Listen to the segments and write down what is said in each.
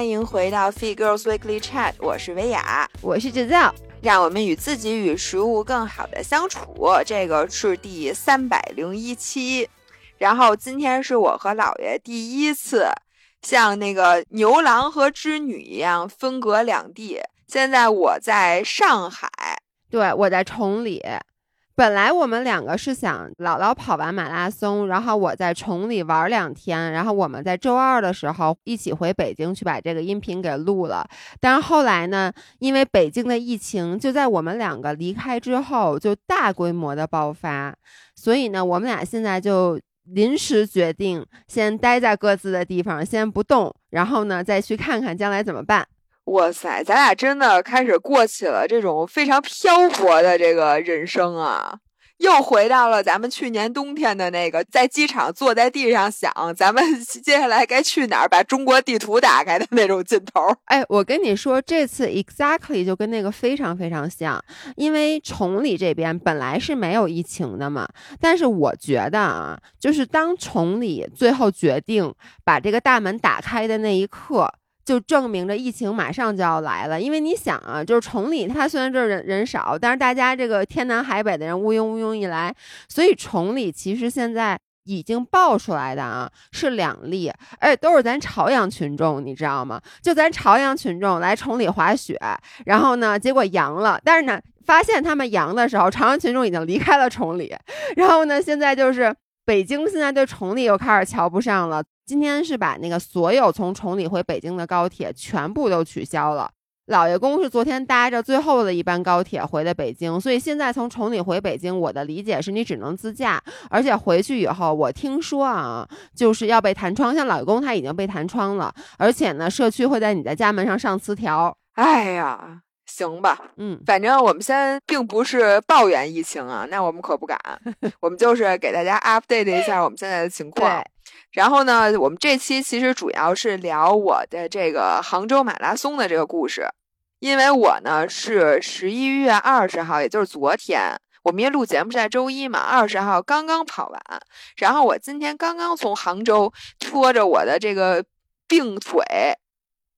欢迎回到 Fit Girls Weekly Chat，我是维雅，我是制造，让我们与自己与食物更好的相处。这个是第三百零一期，然后今天是我和姥爷第一次像那个牛郎和织女一样分隔两地。现在我在上海，对我在崇礼。本来我们两个是想姥姥跑完马拉松，然后我在崇礼玩两天，然后我们在周二的时候一起回北京去把这个音频给录了。但是后来呢，因为北京的疫情就在我们两个离开之后就大规模的爆发，所以呢，我们俩现在就临时决定先待在各自的地方，先不动，然后呢再去看看将来怎么办。哇塞，咱俩真的开始过起了这种非常漂泊的这个人生啊！又回到了咱们去年冬天的那个，在机场坐在地上想，咱们 接下来该去哪儿，把中国地图打开的那种劲头。哎，我跟你说，这次 exactly 就跟那个非常非常像，因为崇礼这边本来是没有疫情的嘛，但是我觉得啊，就是当崇礼最后决定把这个大门打开的那一刻。就证明着疫情马上就要来了，因为你想啊，就是崇礼，它虽然这人人少，但是大家这个天南海北的人乌拥乌拥一来，所以崇礼其实现在已经爆出来的啊是两例，而且都是咱朝阳群众，你知道吗？就咱朝阳群众来崇礼滑雪，然后呢，结果阳了，但是呢，发现他们阳的时候，朝阳群众已经离开了崇礼，然后呢，现在就是北京现在对崇礼又开始瞧不上了。今天是把那个所有从崇礼回北京的高铁全部都取消了。老爷公是昨天搭着最后的一班高铁回的北京，所以现在从崇礼回北京，我的理解是你只能自驾，而且回去以后，我听说啊，就是要被弹窗。像老爷公他已经被弹窗了，而且呢，社区会在你的家门上上磁条。哎呀，行吧，嗯，反正我们现在并不是抱怨疫情啊，那我们可不敢，我们就是给大家 update 一下我们现在的情况。然后呢，我们这期其实主要是聊我的这个杭州马拉松的这个故事，因为我呢是十一月二十号，也就是昨天，我们因为录节目是在周一嘛，二十号刚刚跑完，然后我今天刚刚从杭州拖着我的这个病腿，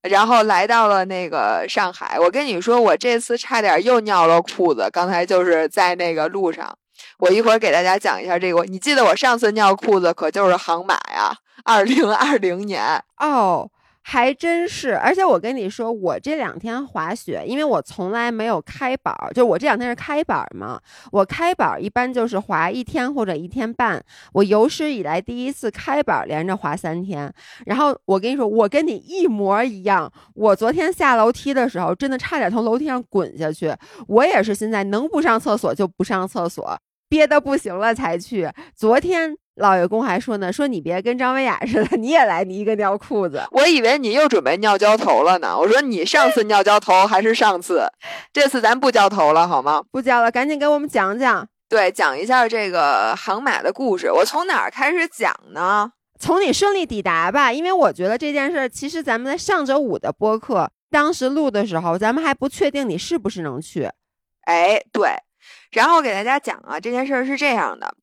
然后来到了那个上海。我跟你说，我这次差点又尿了裤子，刚才就是在那个路上。我一会儿给大家讲一下这个。你记得我上次尿裤子可就是杭马呀，二零二零年哦，还真是。而且我跟你说，我这两天滑雪，因为我从来没有开板，就我这两天是开板嘛。我开板一般就是滑一天或者一天半。我有史以来第一次开板连着滑三天。然后我跟你说，我跟你一模一样。我昨天下楼梯的时候，真的差点从楼梯上滚下去。我也是现在能不上厕所就不上厕所。憋得不行了才去。昨天老爷公还说呢，说你别跟张文雅似的，你也来，你一个尿裤子。我以为你又准备尿浇头了呢。我说你上次尿浇头还是上次，这次咱不浇头了好吗？不浇了，赶紧给我们讲讲。对，讲一下这个航马的故事。我从哪儿开始讲呢？从你顺利抵达吧，因为我觉得这件事儿其实咱们在上周五的播客当时录的时候，咱们还不确定你是不是能去。哎，对。然后给大家讲啊，这件事儿是这样的：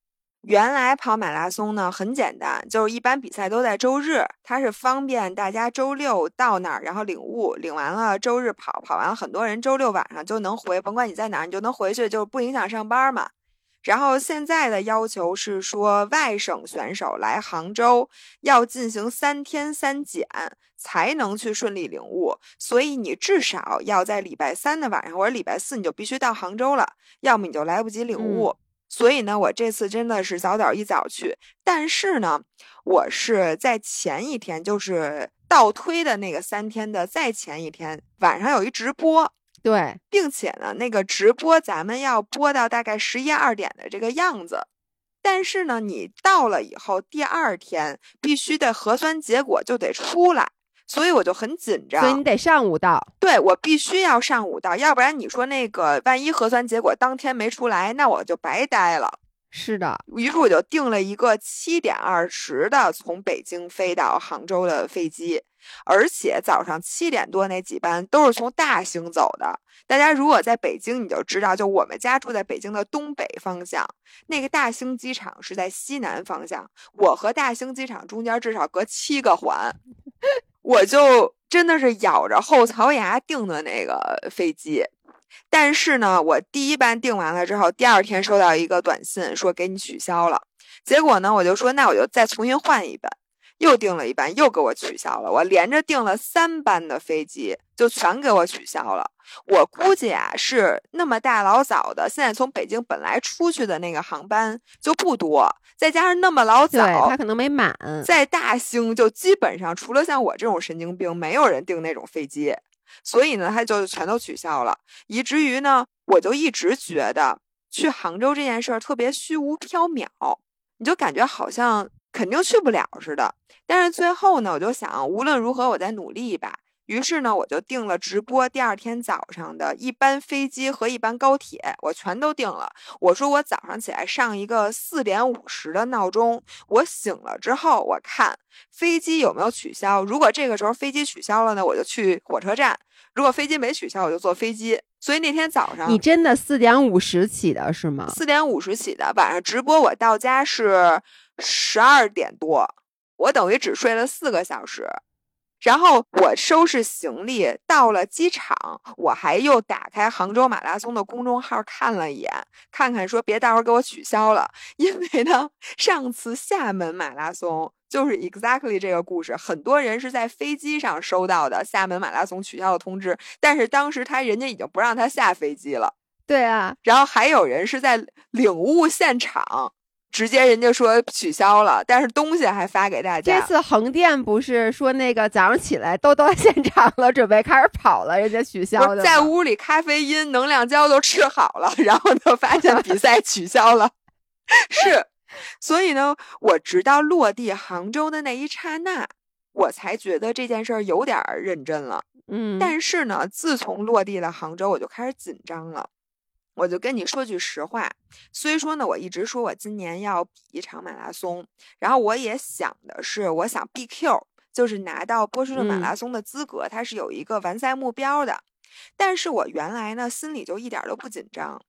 原来跑马拉松呢很简单，就是一般比赛都在周日，它是方便大家周六到那儿，然后领物，领完了周日跑，跑完了很多人周六晚上就能回，甭管你在哪儿，你就能回去，就不影响上班嘛。然后现在的要求是说，外省选手来杭州要进行三天三检。才能去顺利领物，所以你至少要在礼拜三的晚上或者礼拜四你就必须到杭州了，要么你就来不及领悟。所以呢，我这次真的是早早一早去，但是呢，我是在前一天，就是倒推的那个三天的再前一天晚上有一直播，对，并且呢，那个直播咱们要播到大概十一二点的这个样子。但是呢，你到了以后，第二天必须的核酸结果就得出来。所以我就很紧张，所以你得上午到，对我必须要上午到，要不然你说那个万一核酸结果当天没出来，那我就白待了。是的，于是我就订了一个七点二十的从北京飞到杭州的飞机，而且早上七点多那几班都是从大兴走的。大家如果在北京，你就知道，就我们家住在北京的东北方向，那个大兴机场是在西南方向，我和大兴机场中间至少隔七个环。我就真的是咬着后槽牙订的那个飞机。但是呢，我第一班订完了之后，第二天收到一个短信说给你取消了。结果呢，我就说那我就再重新换一班，又订了一班，又给我取消了。我连着订了三班的飞机，就全给我取消了。我估计啊，是那么大老早的，现在从北京本来出去的那个航班就不多，再加上那么老早，他可能没满。在大兴就基本上除了像我这种神经病，没有人订那种飞机。所以呢，他就全都取消了，以至于呢，我就一直觉得去杭州这件事儿特别虚无缥缈，你就感觉好像肯定去不了似的。但是最后呢，我就想，无论如何，我再努力一把。于是呢，我就订了直播第二天早上的一班飞机和一班高铁，我全都订了。我说我早上起来上一个四点五十的闹钟，我醒了之后，我看飞机有没有取消。如果这个时候飞机取消了呢，我就去火车站；如果飞机没取消，我就坐飞机。所以那天早上，你真的四点五十起的是吗？四点五十起的，晚上直播我到家是十二点多，我等于只睡了四个小时。然后我收拾行李到了机场，我还又打开杭州马拉松的公众号看了一眼，看看说别到时候给我取消了。因为呢，上次厦门马拉松就是 exactly 这个故事，很多人是在飞机上收到的厦门马拉松取消的通知，但是当时他人家已经不让他下飞机了。对啊，然后还有人是在领物现场。直接人家说取消了，但是东西还发给大家。这次横店不是说那个早上起来都到现场了，准备开始跑了，人家取消的。在屋里咖啡因、能量胶都吃好了，然后就发现比赛 取消了。是，所以呢，我直到落地杭州的那一刹那，我才觉得这件事儿有点认真了。嗯，但是呢，自从落地了杭州，我就开始紧张了。我就跟你说句实话，虽说呢，我一直说我今年要比一场马拉松，然后我也想的是，我想 BQ，就是拿到波士顿马拉松的资格，它是有一个完赛目标的。但是我原来呢，心里就一点都不紧张。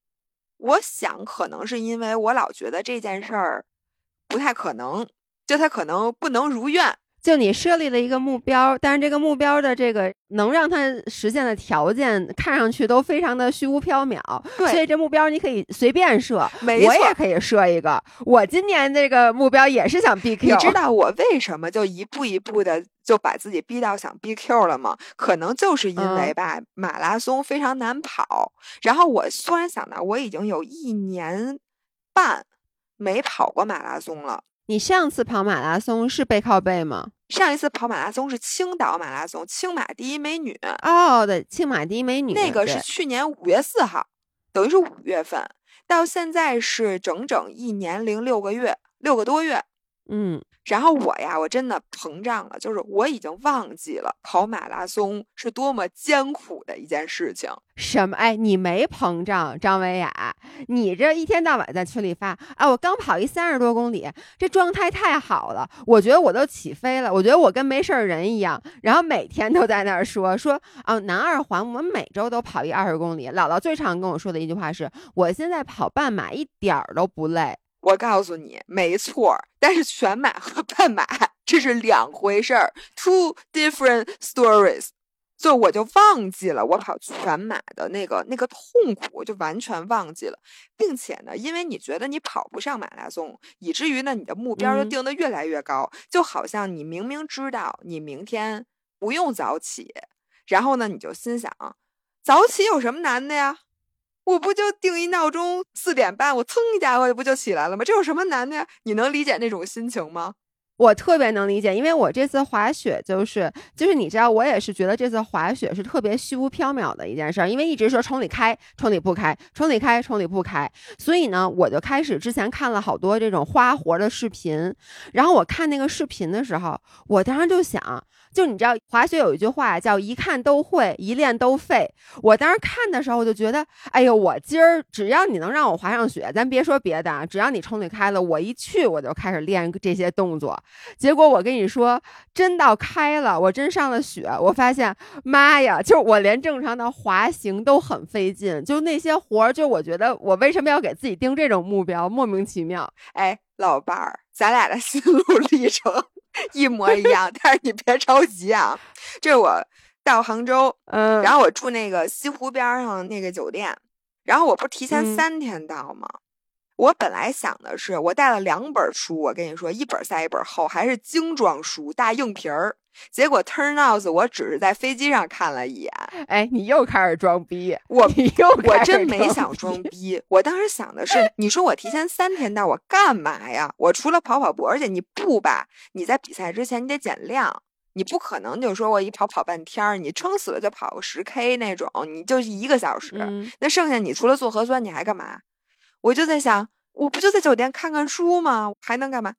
我想，可能是因为我老觉得这件事儿不太可能，就它可能不能如愿。就你设立了一个目标，但是这个目标的这个能让它实现的条件看上去都非常的虚无缥缈，对，所以这目标你可以随便设，没错，我也可以设一个。我今年这个目标也是想 BQ，你知道我为什么就一步一步的就把自己逼到想 BQ 了吗？可能就是因为吧，马拉松非常难跑，然后我突然想到，我已经有一年半没跑过马拉松了。你上次跑马拉松是背靠背吗？上一次跑马拉松是青岛马拉松，青马第一美女哦，对，青马第一美女，那个是去年五月四号，等于是五月份，到现在是整整一年零六个月，六个多月，嗯。然后我呀，我真的膨胀了，就是我已经忘记了跑马拉松是多么艰苦的一件事情。什么？哎，你没膨胀，张维雅，你这一天到晚在群里发啊，我刚跑一三十多公里，这状态太好了，我觉得我都起飞了，我觉得我跟没事儿人一样。然后每天都在那儿说说啊，南二环我们每周都跑一二十公里。姥姥最常跟我说的一句话是：我现在跑半马一点儿都不累。我告诉你，没错，但是全马和半马这是两回事儿，two different stories。就我就忘记了我跑全马的那个那个痛苦，就完全忘记了，并且呢，因为你觉得你跑不上马拉松，以至于呢，你的目标就定得越来越高，就好像你明明知道你明天不用早起，然后呢，你就心想，早起有什么难的呀？我不就定一闹钟四点半，我蹭一家伙不就起来了吗？这有什么难的呀？你能理解那种心情吗？我特别能理解，因为我这次滑雪就是就是你知道，我也是觉得这次滑雪是特别虚无缥缈的一件事儿，因为一直说崇礼开，崇礼不开，崇礼开，崇礼不开，所以呢，我就开始之前看了好多这种花活的视频，然后我看那个视频的时候，我当时就想。就你知道滑雪有一句话叫一看都会，一练都废。我当时看的时候，就觉得，哎呦，我今儿只要你能让我滑上雪，咱别说别的啊，只要你冲里开了，我一去我就开始练这些动作。结果我跟你说，真到开了，我真上了雪，我发现，妈呀，就是我连正常的滑行都很费劲，就那些活儿，就我觉得我为什么要给自己定这种目标，莫名其妙。哎，老伴儿，咱俩的心路历程。一模一样。但是你别着急啊，这是我到杭州，嗯，然后我住那个西湖边上那个酒店，然后我不是提前三天到吗？我本来想的是，我带了两本书，我跟你说，一本塞一本厚，还是精装书，大硬皮儿。结果 turn out 我只是在飞机上看了一眼。哎，你又开始装逼！我你又我真没想装逼。我当时想的是，你说我提前三天到，我干嘛呀？我除了跑跑步，而且你不吧？你在比赛之前你得减量，你不可能就说我一跑跑半天儿，你撑死了就跑个十 k 那种，你就一个小时。那剩下你除了做核酸，你还干嘛？我就在想，我不就在酒店看看书吗？还能干嘛？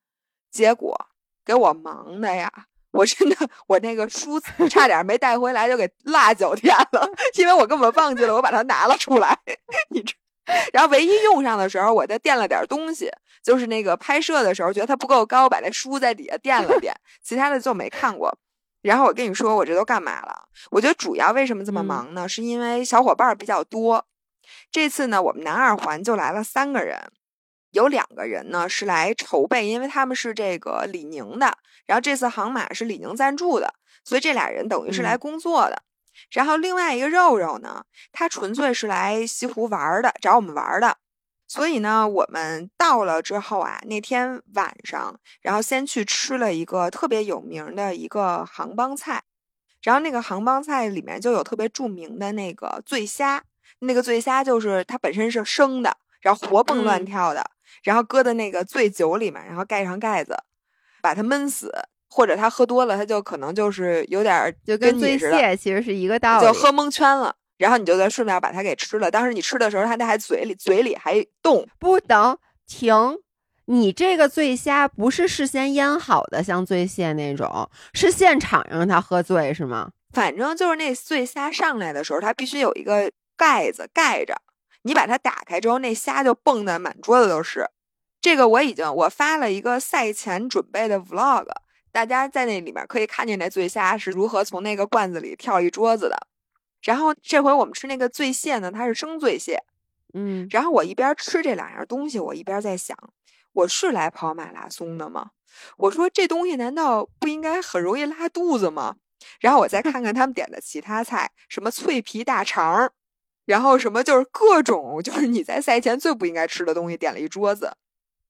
结果给我忙的呀！我真的，我那个书差点没带回来，就给落酒店了，因为我根本忘记了，我把它拿了出来。你知，然后唯一用上的时候，我再垫了点东西，就是那个拍摄的时候觉得它不够高，把那书在底下垫了垫，其他的就没看过。然后我跟你说，我这都干嘛了？我觉得主要为什么这么忙呢？是因为小伙伴比较多。这次呢，我们南二环就来了三个人，有两个人呢是来筹备，因为他们是这个李宁的，然后这次航马是李宁赞助的，所以这俩人等于是来工作的。然后另外一个肉肉呢，他纯粹是来西湖玩的，找我们玩的。所以呢，我们到了之后啊，那天晚上，然后先去吃了一个特别有名的一个杭帮菜，然后那个杭帮菜里面就有特别著名的那个醉虾。那个醉虾就是它本身是生的，然后活蹦乱跳的，然后搁在那个醉酒里面，然后盖上盖子，把它闷死，或者他喝多了，他就可能就是有点就跟醉蟹其实是一个道理，就喝蒙圈了，然后你就再顺便把它给吃了。当时你吃的时候，它那还嘴里嘴里还动。不等停，你这个醉虾不是事先腌好的，像醉蟹那种，是现场让他喝醉是吗？反正就是那醉虾上来的时候，它必须有一个。盖子盖着，你把它打开之后，那虾就蹦的满桌子都是。这个我已经我发了一个赛前准备的 vlog，大家在那里面可以看见那醉虾是如何从那个罐子里跳一桌子的。然后这回我们吃那个醉蟹呢，它是生醉蟹，嗯。然后我一边吃这两样东西，我一边在想，我是来跑马拉松的吗？我说这东西难道不应该很容易拉肚子吗？然后我再看看他们点的其他菜，什么脆皮大肠。然后什么就是各种就是你在赛前最不应该吃的东西点了一桌子，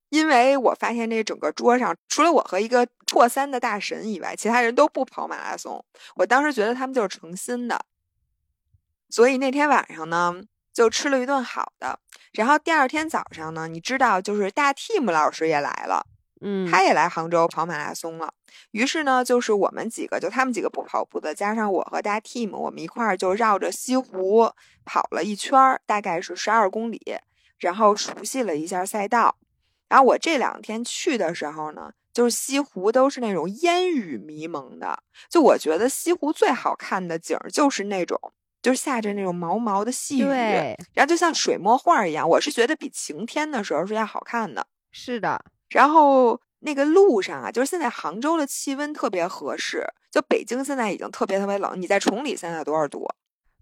因为我发现这整个桌上除了我和一个破三的大神以外，其他人都不跑马拉松。我当时觉得他们就是诚心的，所以那天晚上呢就吃了一顿好的。然后第二天早上呢，你知道就是大 team 老师也来了。嗯，他也来杭州跑马拉松了。于是呢，就是我们几个，就他们几个不跑步的，加上我和大 team，我们一块儿就绕着西湖跑了一圈儿，大概是十二公里，然后熟悉了一下赛道。然后我这两天去的时候呢，就是西湖都是那种烟雨迷蒙的，就我觉得西湖最好看的景儿就是那种，就是下着那种毛毛的细雨，然后就像水墨画一样。我是觉得比晴天的时候是要好看的。是的。然后那个路上啊，就是现在杭州的气温特别合适。就北京现在已经特别特别冷，你在崇礼现在多少度？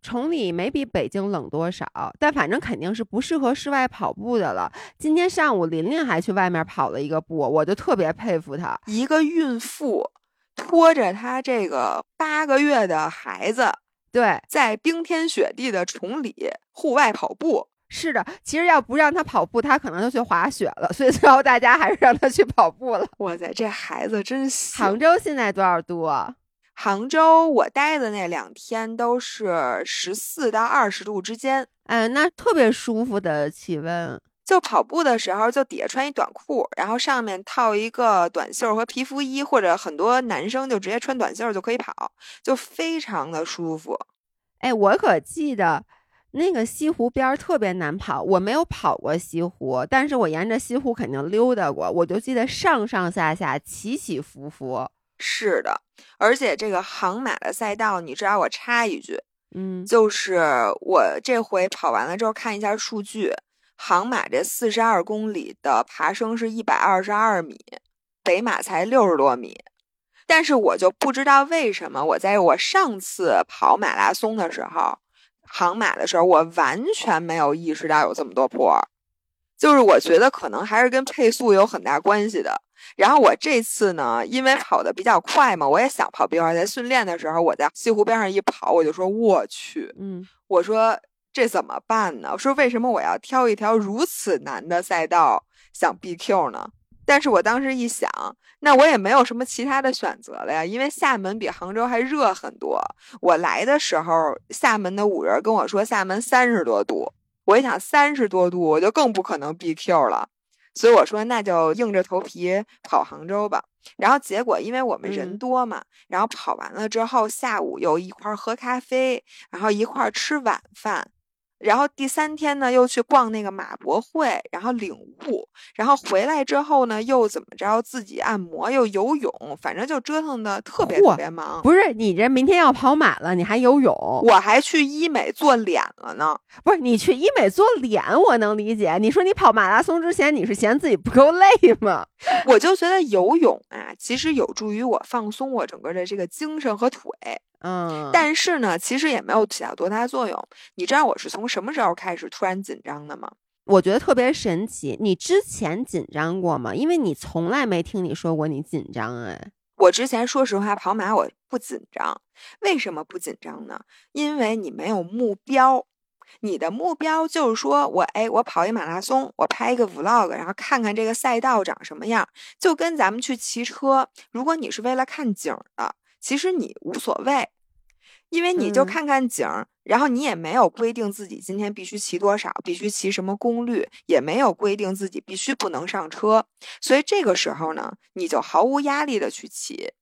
崇礼没比北京冷多少，但反正肯定是不适合室外跑步的了。今天上午琳琳还去外面跑了一个步，我就特别佩服她，一个孕妇拖着她这个八个月的孩子，对，在冰天雪地的崇礼户外跑步。是的，其实要不让他跑步，他可能就去滑雪了。所以最后大家还是让他去跑步了。哇塞，这孩子真行！杭州现在多少度啊？杭州我待的那两天都是十四到二十度之间。嗯，那特别舒服的气温。就跑步的时候，就底下穿一短裤，然后上面套一个短袖和皮肤衣，或者很多男生就直接穿短袖就可以跑，就非常的舒服。哎，我可记得。那个西湖边儿特别难跑，我没有跑过西湖，但是我沿着西湖肯定溜达过。我就记得上上下下起起伏伏。是的，而且这个杭马的赛道，你知道，我插一句，嗯，就是我这回跑完了之后看一下数据，杭马这四十二公里的爬升是一百二十二米，北马才六十多米。但是我就不知道为什么，我在我上次跑马拉松的时候。航马的时候，我完全没有意识到有这么多坡，就是我觉得可能还是跟配速有很大关系的。然后我这次呢，因为跑的比较快嘛，我也想跑冰块。在训练的时候，我在西湖边上一跑，我就说我去，嗯，我说这怎么办呢？我说为什么我要挑一条如此难的赛道想 BQ 呢？但是我当时一想，那我也没有什么其他的选择了呀，因为厦门比杭州还热很多。我来的时候，厦门的五人跟我说厦门三十多度，我一想三十多度，我就更不可能 BQ 了。所以我说那就硬着头皮跑杭州吧。然后结果因为我们人多嘛，然后跑完了之后，下午又一块儿喝咖啡，然后一块儿吃晚饭。然后第三天呢，又去逛那个马博会，然后领悟，然后回来之后呢，又怎么着自己按摩，又游泳，反正就折腾的特别特别忙。不是你这明天要跑马了，你还游泳？我还去医美做脸了呢。不是你去医美做脸，我能理解。你说你跑马拉松之前，你是嫌自己不够累吗？我就觉得游泳啊，其实有助于我放松我整个的这个精神和腿。嗯，但是呢，其实也没有起到多大作用。你知道我是从什么时候开始突然紧张的吗？我觉得特别神奇。你之前紧张过吗？因为你从来没听你说过你紧张哎。我之前说实话跑马我不紧张，为什么不紧张呢？因为你没有目标。你的目标就是说我哎，我跑一马拉松，我拍一个 vlog，然后看看这个赛道长什么样，就跟咱们去骑车。如果你是为了看景的。其实你无所谓，因为你就看看景儿，然后你也没有规定自己今天必须骑多少，必须骑什么功率，也没有规定自己必须不能上车，所以这个时候呢，你就毫无压力的去骑。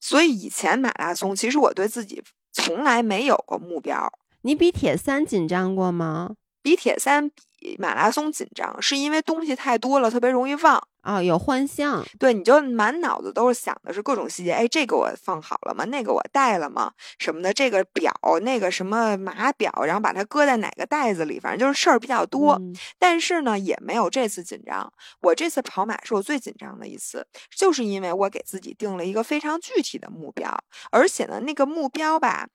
所以以前马拉松，其实我对自己从来没有过目标。你比铁三紧张过吗？比铁三比马拉松紧张，是因为东西太多了，特别容易忘啊。有幻象，对，你就满脑子都是想的是各种细节。哎，这个我放好了吗？那个我带了吗？什么的？这个表，那个什么码表，然后把它搁在哪个袋子里？反正就是事儿比较多。但是呢，也没有这次紧张。我这次跑马是我最紧张的一次，就是因为我给自己定了一个非常具体的目标，而且呢，那个目标吧。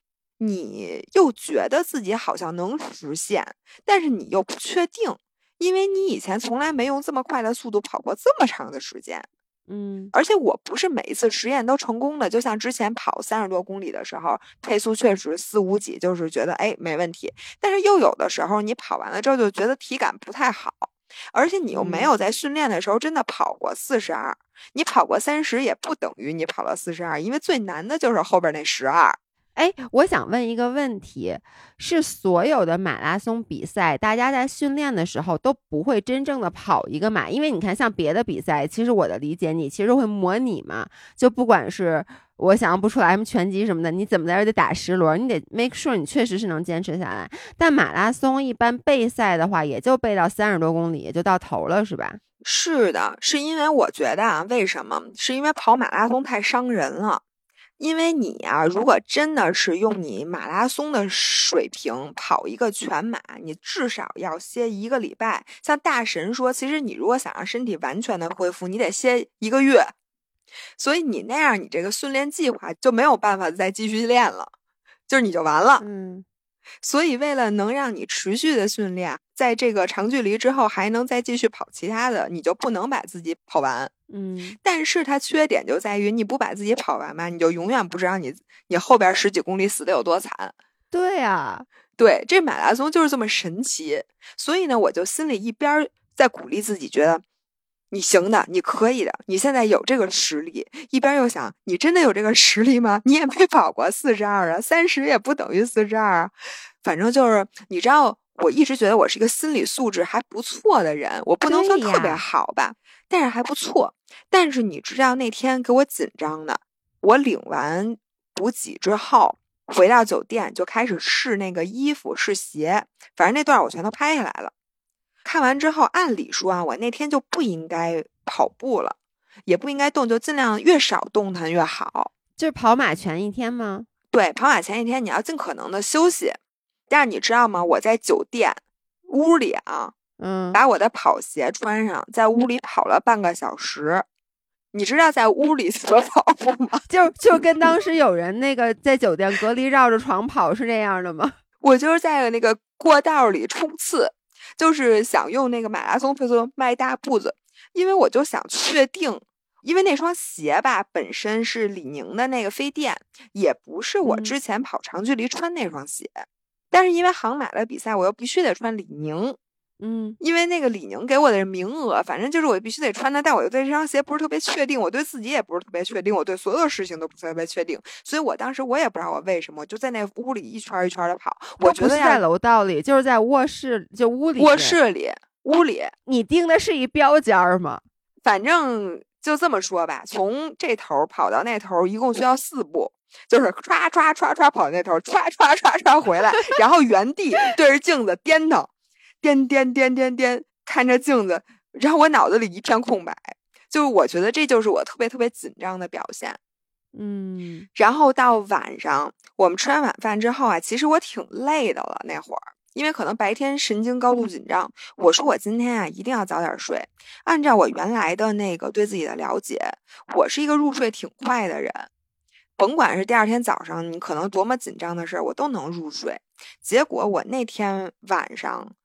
你又觉得自己好像能实现，但是你又不确定，因为你以前从来没用这么快的速度跑过这么长的时间，嗯，而且我不是每一次实验都成功的，就像之前跑三十多公里的时候，配速确实四五几，就是觉得哎没问题，但是又有的时候你跑完了之后就觉得体感不太好，而且你又没有在训练的时候真的跑过四十二，你跑过三十也不等于你跑了四十二，因为最难的就是后边那十二。哎，我想问一个问题：是所有的马拉松比赛，大家在训练的时候都不会真正的跑一个马？因为你看，像别的比赛，其实我的理解，你其实会模拟嘛。就不管是我想象不出来什么拳击什么的，你怎么在这得打十轮，你得 make sure 你确实是能坚持下来。但马拉松一般备赛的话，也就备到三十多公里，也就到头了，是吧？是的，是因为我觉得啊，为什么？是因为跑马拉松太伤人了。因为你啊，如果真的是用你马拉松的水平跑一个全马，你至少要歇一个礼拜。像大神说，其实你如果想让身体完全的恢复，你得歇一个月。所以你那样，你这个训练计划就没有办法再继续练了，就是你就完了。嗯。所以为了能让你持续的训练，在这个长距离之后还能再继续跑其他的，你就不能把自己跑完。嗯，但是它缺点就在于你不把自己跑完嘛，你就永远不知道你你后边十几公里死的有多惨。对呀，对，这马拉松就是这么神奇。所以呢，我就心里一边在鼓励自己，觉得你行的，你可以的，你现在有这个实力；一边又想，你真的有这个实力吗？你也没跑过四十二啊，三十也不等于四十二啊。反正就是，你知道，我一直觉得我是一个心理素质还不错的人，我不能说特别好吧。但是还不错，但是你知道那天给我紧张的，我领完补给之后回到酒店就开始试那个衣服试鞋，反正那段我全都拍下来了。看完之后，按理说啊，我那天就不应该跑步了，也不应该动，就尽量越少动弹越好。就是跑马前一天吗？对，跑马前一天你要尽可能的休息。但是你知道吗？我在酒店屋里啊。嗯，把我的跑鞋穿上，在屋里跑了半个小时。你知道在屋里 怎么跑步吗？就就跟当时 有人那个在酒店隔离绕着床跑是这样的吗？我就是在那个过道里冲刺，就是想用那个马拉松配速迈大步子，因为我就想确定，因为那双鞋吧本身是李宁的那个飞电，也不是我之前跑长距离穿那双鞋，但是因为航马的比赛，我又必须得穿李宁。嗯，因为那个李宁给我的名额，反正就是我必须得穿它，但我又对这双鞋不是特别确定，我对自己也不是特别确定，我对所有事情都不是特别确定，所以我当时我也不知道我为什么，我就在那屋里一圈一圈的跑。我觉得在楼道里，就是在卧室，就屋里。卧室里，屋里。你钉的是一标间吗？反正就这么说吧，从这头跑到那头，一共需要四步，就是唰唰唰唰跑那头，唰唰唰唰回来，然后原地对着镜子颠腾。颠颠颠颠颠，看着镜子，然后我脑子里一片空白，就是我觉得这就是我特别特别紧张的表现，嗯。然后到晚上，我们吃完晚饭之后啊，其实我挺累的了那会儿，因为可能白天神经高度紧张。我说我今天啊一定要早点睡。按照我原来的那个对自己的了解，我是一个入睡挺快的人，甭管是第二天早上你可能多么紧张的事儿，我都能入睡。结果我那天晚上。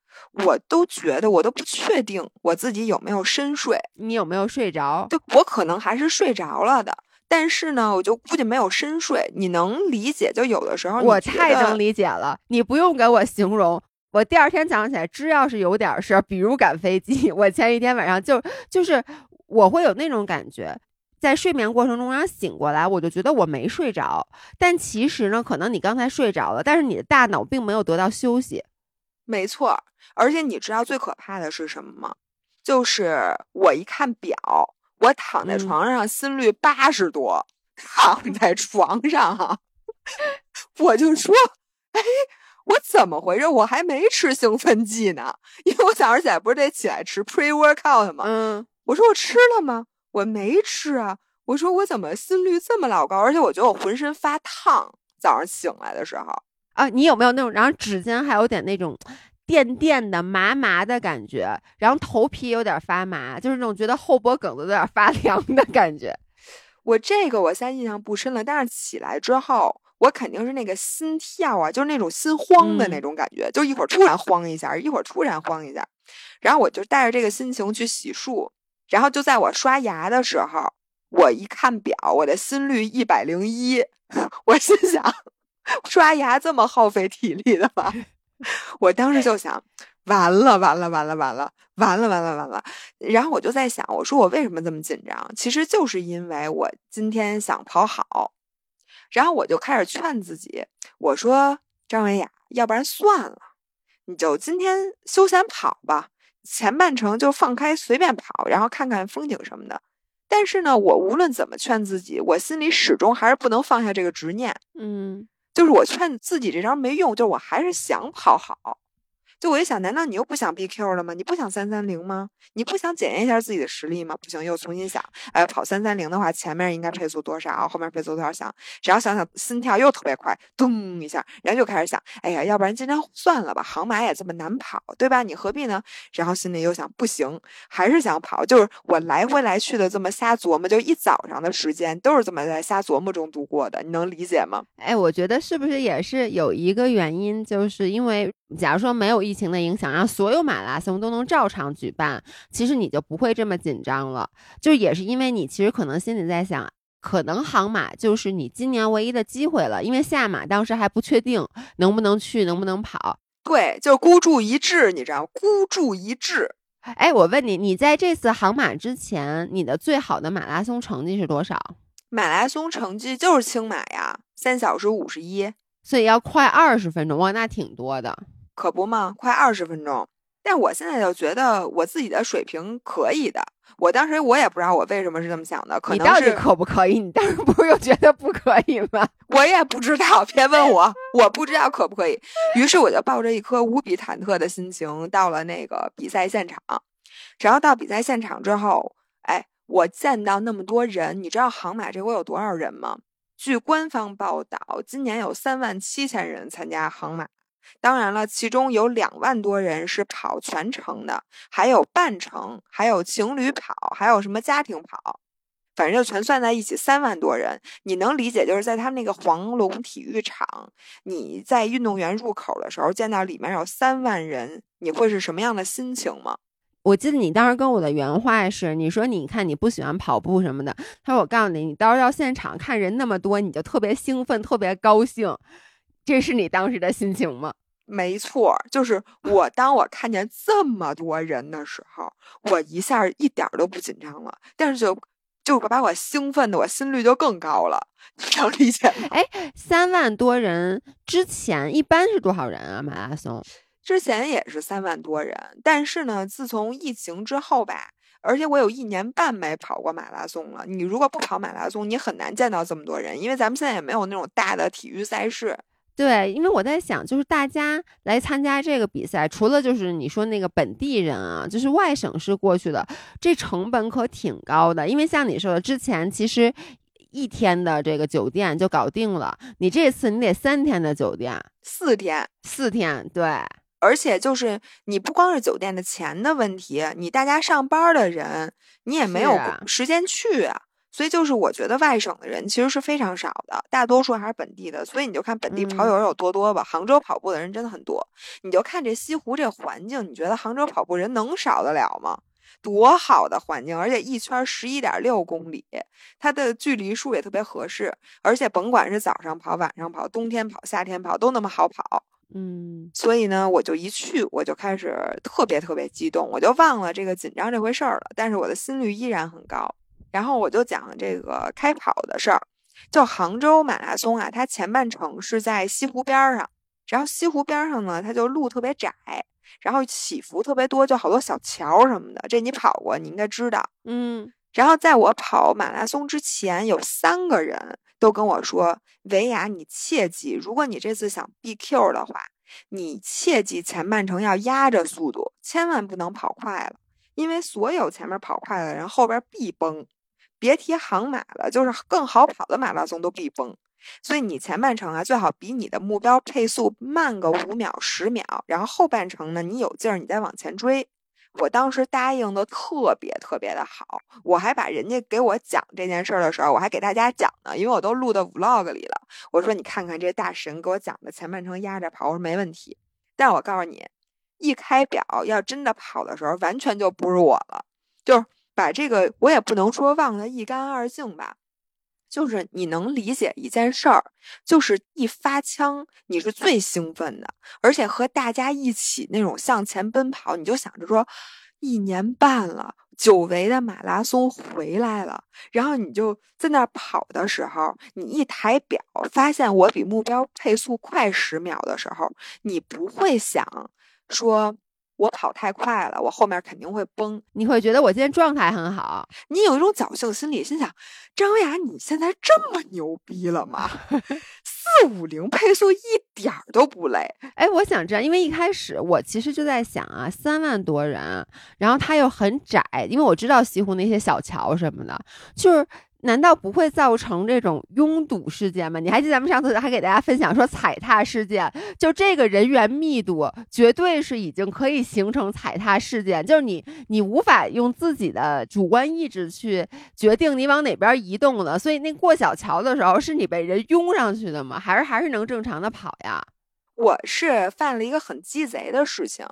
我都觉得，我都不确定我自己有没有深睡。你有没有睡着？就我可能还是睡着了的，但是呢，我就估计没有深睡。你能理解？就有的时候，我太能理解了。你不用给我形容，我第二天早上起来，只要是有点事儿，比如赶飞机，我前一天晚上就就是我会有那种感觉，在睡眠过程中，然后醒过来，我就觉得我没睡着。但其实呢，可能你刚才睡着了，但是你的大脑并没有得到休息。没错，而且你知道最可怕的是什么吗？就是我一看表，我躺在床上，心率八十多，躺在床上哈，我就说，哎，我怎么回事？我还没吃兴奋剂呢，因为我早上起来不是得起来吃 pre workout 吗？嗯，我说我吃了吗？我没吃啊。我说我怎么心率这么老高？而且我觉得我浑身发烫，早上醒来的时候。啊，你有没有那种，然后指尖还有点那种电电的、麻麻的感觉，然后头皮有点发麻，就是那种觉得后脖梗子有点发 凉的感觉。我这个我现在印象不深了，但是起来之后，我肯定是那个心跳啊，就是那种心慌的那种感觉，就一会儿突然慌一下，一会儿突然慌一下。然后我就带着这个心情去洗漱，然后就在我刷牙的时候，我一看表，我的心率一百零一，我心想。刷牙这么耗费体力的吗？我当时就想，完了完了完了完了完了完了完了。然后我就在想，我说我为什么这么紧张？其实就是因为我今天想跑好。然后我就开始劝自己，我说张文雅，要不然算了，你就今天休闲跑吧，前半程就放开随便跑，然后看看风景什么的。但是呢，我无论怎么劝自己，我心里始终还是不能放下这个执念。嗯。就是我劝自己这招没用，就我还是想跑好。就我一想，难道你又不想 BQ 了吗？你不想三三零吗？你不想检验一下自己的实力吗？不行，又重新想，哎，跑三三零的话，前面应该配速多少？后面配速多少？想，然后想想心跳又特别快，咚一下，然后就开始想，哎呀，要不然今天算了吧，航马也这么难跑，对吧？你何必呢？然后心里又想，不行，还是想跑。就是我来回来去的这么瞎琢磨，就一早上的时间都是这么在瞎琢磨中度过的，你能理解吗？哎，我觉得是不是也是有一个原因，就是因为假如说没有。疫情的影响，让所有马拉松都能照常举办，其实你就不会这么紧张了。就也是因为你其实可能心里在想，可能杭马就是你今年唯一的机会了，因为下马当时还不确定能不能去，能不能跑。对，就孤注一掷，你知道，孤注一掷。哎，我问你，你在这次杭马之前，你的最好的马拉松成绩是多少？马拉松成绩就是青马呀，三小时五十一，所以要快二十分钟哇，那挺多的。可不嘛，快二十分钟。但我现在就觉得我自己的水平可以的。我当时我也不知道我为什么是这么想的，可能是你到底可不可以？你当时不是又觉得不可以吗？我也不知道，别问我，我不知道可不可以。于是我就抱着一颗无比忐忑的心情到了那个比赛现场。然后到比赛现场之后，哎，我见到那么多人，你知道杭马这回有多少人吗？据官方报道，今年有三万七千人参加杭马。当然了，其中有两万多人是跑全程的，还有半程，还有情侣跑，还有什么家庭跑。反正就全算在一起三万多人。你能理解，就是在他们那个黄龙体育场，你在运动员入口的时候见到里面有三万人，你会是什么样的心情吗？我记得你当时跟我的原话是，你说你看你不喜欢跑步什么的，他说我告诉你，你到时候到现场看人那么多，你就特别兴奋，特别高兴，这是你当时的心情吗？没错，就是我。当我看见这么多人的时候，我一下一点都不紧张了，但是就就把我兴奋的，我心率就更高了，你能理解吗？哎，三万多人之前一般是多少人啊？马拉松之前也是三万多人，但是呢，自从疫情之后吧，而且我有一年半没跑过马拉松了。你如果不跑马拉松，你很难见到这么多人，因为咱们现在也没有那种大的体育赛事。对，因为我在想，就是大家来参加这个比赛，除了就是你说那个本地人啊，就是外省市过去的，这成本可挺高的。因为像你说的，之前其实一天的这个酒店就搞定了，你这次你得三天的酒店，四天，四天，对，而且就是你不光是酒店的钱的问题，你大家上班的人，你也没有时间去啊。所以就是我觉得外省的人其实是非常少的，大多数还是本地的。所以你就看本地跑友有多多吧。杭州跑步的人真的很多。你就看这西湖这环境，你觉得杭州跑步人能少得了吗？多好的环境，而且一圈十一点六公里，它的距离数也特别合适。而且甭管是早上跑、晚上跑、冬天跑、夏天跑，都那么好跑。嗯，所以呢，我就一去我就开始特别特别激动，我就忘了这个紧张这回事儿了。但是我的心率依然很高。然后我就讲这个开跑的事儿，就杭州马拉松啊，它前半程是在西湖边上，然后西湖边上呢，它就路特别窄，然后起伏特别多，就好多小桥什么的，这你跑过，你应该知道。嗯，然后在我跑马拉松之前，有三个人都跟我说：“维亚，你切记，如果你这次想 BQ 的话，你切记前半程要压着速度，千万不能跑快了，因为所有前面跑快的人后边必崩。”别提航马了，就是更好跑的马拉松都必崩，所以你前半程啊最好比你的目标配速慢个五秒十秒，然后后半程呢你有劲儿你再往前追。我当时答应的特别特别的好，我还把人家给我讲这件事儿的时候，我还给大家讲呢，因为我都录到 vlog 里了。我说你看看这大神给我讲的前半程压着跑，我说没问题。但是我告诉你，一开表要真的跑的时候，完全就不是我了，就是。把这个我也不能说忘得一干二净吧，就是你能理解一件事儿，就是一发枪你是最兴奋的，而且和大家一起那种向前奔跑，你就想着说，一年半了，久违的马拉松回来了，然后你就在那跑的时候，你一抬表发现我比目标配速快十秒的时候，你不会想说。我跑太快了，我后面肯定会崩。你会觉得我今天状态很好，你有一种侥幸心理，心想张雅你现在这么牛逼了吗？四五零配速一点儿都不累。哎，我想知道，因为一开始我其实就在想啊，三万多人，然后它又很窄，因为我知道西湖那些小桥什么的，就是。难道不会造成这种拥堵事件吗？你还记得咱们上次还给大家分享说踩踏事件，就这个人员密度绝对是已经可以形成踩踏事件，就是你你无法用自己的主观意志去决定你往哪边移动了。所以那过小桥的时候是你被人拥上去的吗？还是还是能正常的跑呀？我是犯了一个很鸡贼的事情，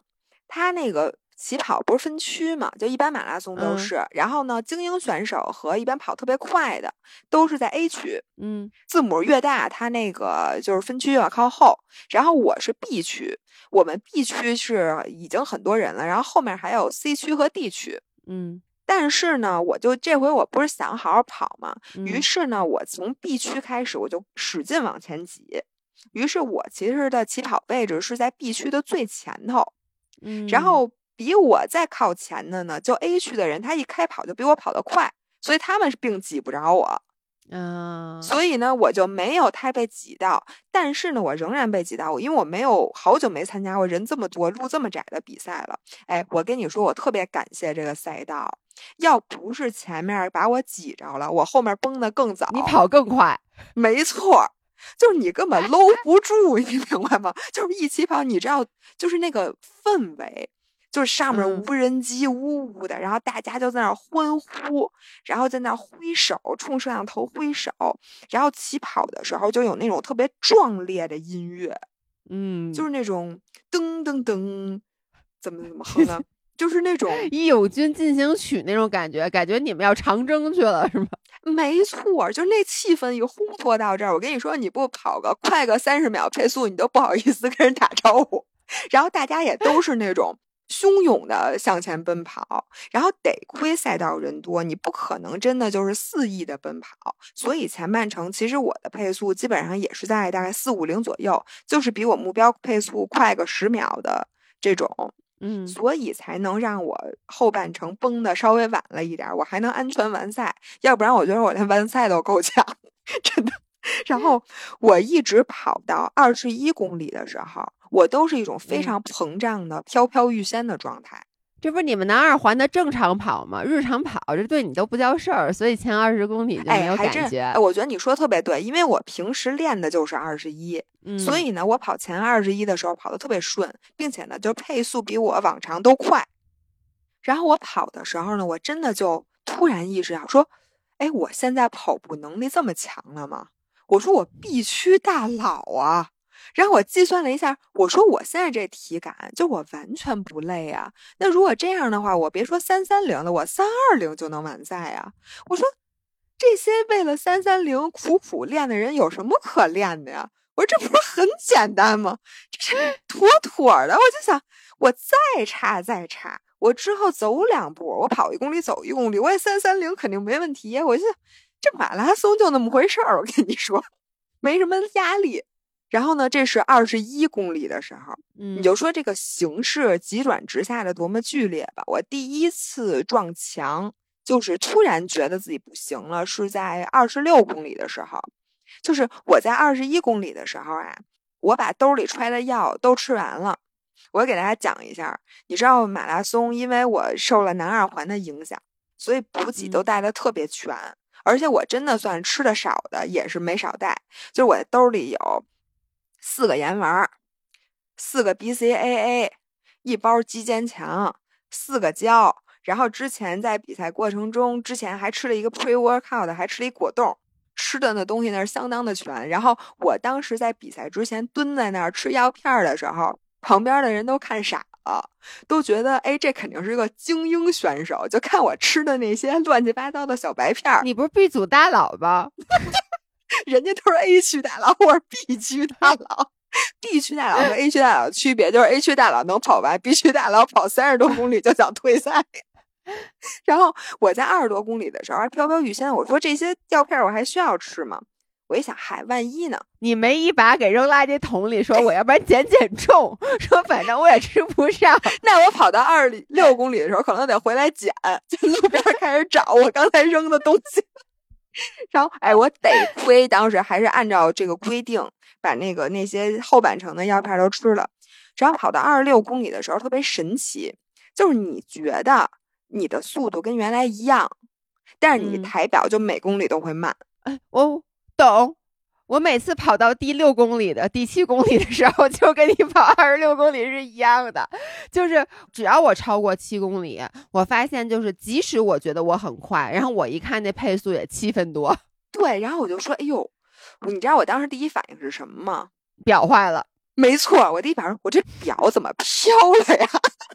他那个。起跑不是分区嘛？就一般马拉松都是。然后呢，精英选手和一般跑特别快的都是在 A 区。嗯，字母越大，它那个就是分区越靠后。然后我是 B 区，我们 B 区是已经很多人了，然后后面还有 C 区和 D 区。嗯，但是呢，我就这回我不是想好好跑嘛，于是呢，我从 B 区开始，我就使劲往前挤。于是我其实的起跑位置是在 B 区的最前头。嗯，然后。比我再靠前的呢，就 A 区的人，他一开跑就比我跑得快，所以他们并挤不着我。嗯，所以呢，我就没有太被挤到。但是呢，我仍然被挤到，因为我没有好久没参加过人这么多、路这么窄的比赛了。哎，我跟你说，我特别感谢这个赛道，要不是前面把我挤着了，我后面崩的更早，你跑更快。没错，就是你根本搂不住，你明白吗？就是一起跑，你知道，就是那个氛围。就是上面嗯无人机呜呜的，然后大家就在那儿欢呼，然后在那儿挥手，冲摄像头挥手，然后起跑的时候就有那种特别壮烈的音乐，嗯，就是那种噔噔噔，怎么怎么 哼呢，就是那种义勇军进行曲那种感觉，感觉你们要长征去了是吗？没错，就是那气氛一烘托到这儿，我跟你说，你不跑个快个三十秒配速，你都不好意思跟人打招呼。然后大家也都是那种汹涌的向前奔跑，然后得亏赛道人多，你不可能真的就是肆意的奔跑。所以前半程其实我的配速基本上也是在大概四五零左右，就是比我目标配速快个十秒的这种。嗯，所以才能让我后半程崩的稍微晚了一点儿，我还能安全完赛，要不然我觉得我连完赛都够呛，真的。然后我一直跑到二十一公里的时候，我都是一种非嗯常膨胀的、飘飘欲仙的状态。这不是你们南二环的正常跑吗？日常跑这对你都不叫事儿，所以前二十公里就没哎，有感觉。哎我觉得你说的特别对，因为我平时练的就是二十一，嗯，所以呢，我跑前二十一的时候跑得特别顺，并且呢，就配速比我往常都快。然后我跑的时候呢，我真的就突然意识到说，哎，我现在跑步能力这么强了吗？我说我必须大佬啊！然后我计算了一下，我说我现在这体感，就我完全不累啊。那如果这样的话，我别说三三零了，我三二零就能完赛啊！我说这些为了三三零苦苦练的人有什么可练的呀？我说这不是很简单吗？这是 妥妥的。我就想，我再差再差，我之后走两步，我跑一公里走一公里，我也三三零肯定没问题。我就这马拉松就那么回事儿，我跟你说，没什么压力。然后呢，这是二十一公里的时候，你你就说这个形势急转直下的多么剧烈吧。我第一次撞墙，就是突然觉得自己不行了，是在二十六公里的时候。就是我在二十一公里的时候啊，我把兜里揣的药都吃完了。我给大家讲一下，你知道马拉松，因为我受了南二环的影响，所以补给都嗯带的特别全，而且我真的算吃的少的，也是没少带。就是我的兜里有四个盐丸儿，四个 BCAA，一包肌坚强，四个胶。然后之前在比赛过程中，之前还吃了一个 pre workout，还吃了一果冻，吃的那东西那是相当的全。然后我当时在比赛之前蹲在那儿吃药片的时候，旁边的人都看傻了，都觉得哎，这肯定是个精英选手，就看我吃的那些乱七八糟的小白片儿，你不是 B 组大佬吧？人家都是 A 区大佬，我是 B 区大佬。B 区大佬和 A 区大佬的区别就是 A 区大佬能跑完，B 区大佬跑三十多公里就想退赛。然后我在二十多公里的时候还飘飘欲仙，我说这些药片我还需要吃吗？我一想，嗨，万一呢？你没一把给扔垃圾桶里，说我要不然减减重，说反正我也吃不上。那我跑到二十六公里的时候，可能得回来捡，就路边开始找我刚才扔的东西。然后，哎，我得亏当时还是按照这个规定，把那个那些后半程的药片都吃了。然后跑到二十六公里的时候，特别神奇，就是你觉得你的速度跟原来一样，但是你嗯抬表就每公里都会慢。哎，我懂。我每次跑到第六公里的、第七公里的时候，就跟你跑二十六公里是一样的，就是只要我超过七公里，我发现就是即使我觉得我很快，然后我一看那配速也七分多，对，然后我就说，哎呦，你知道我当时第一反应是什么吗？表坏了。没错，我第一反应，我这表怎么飘了呀？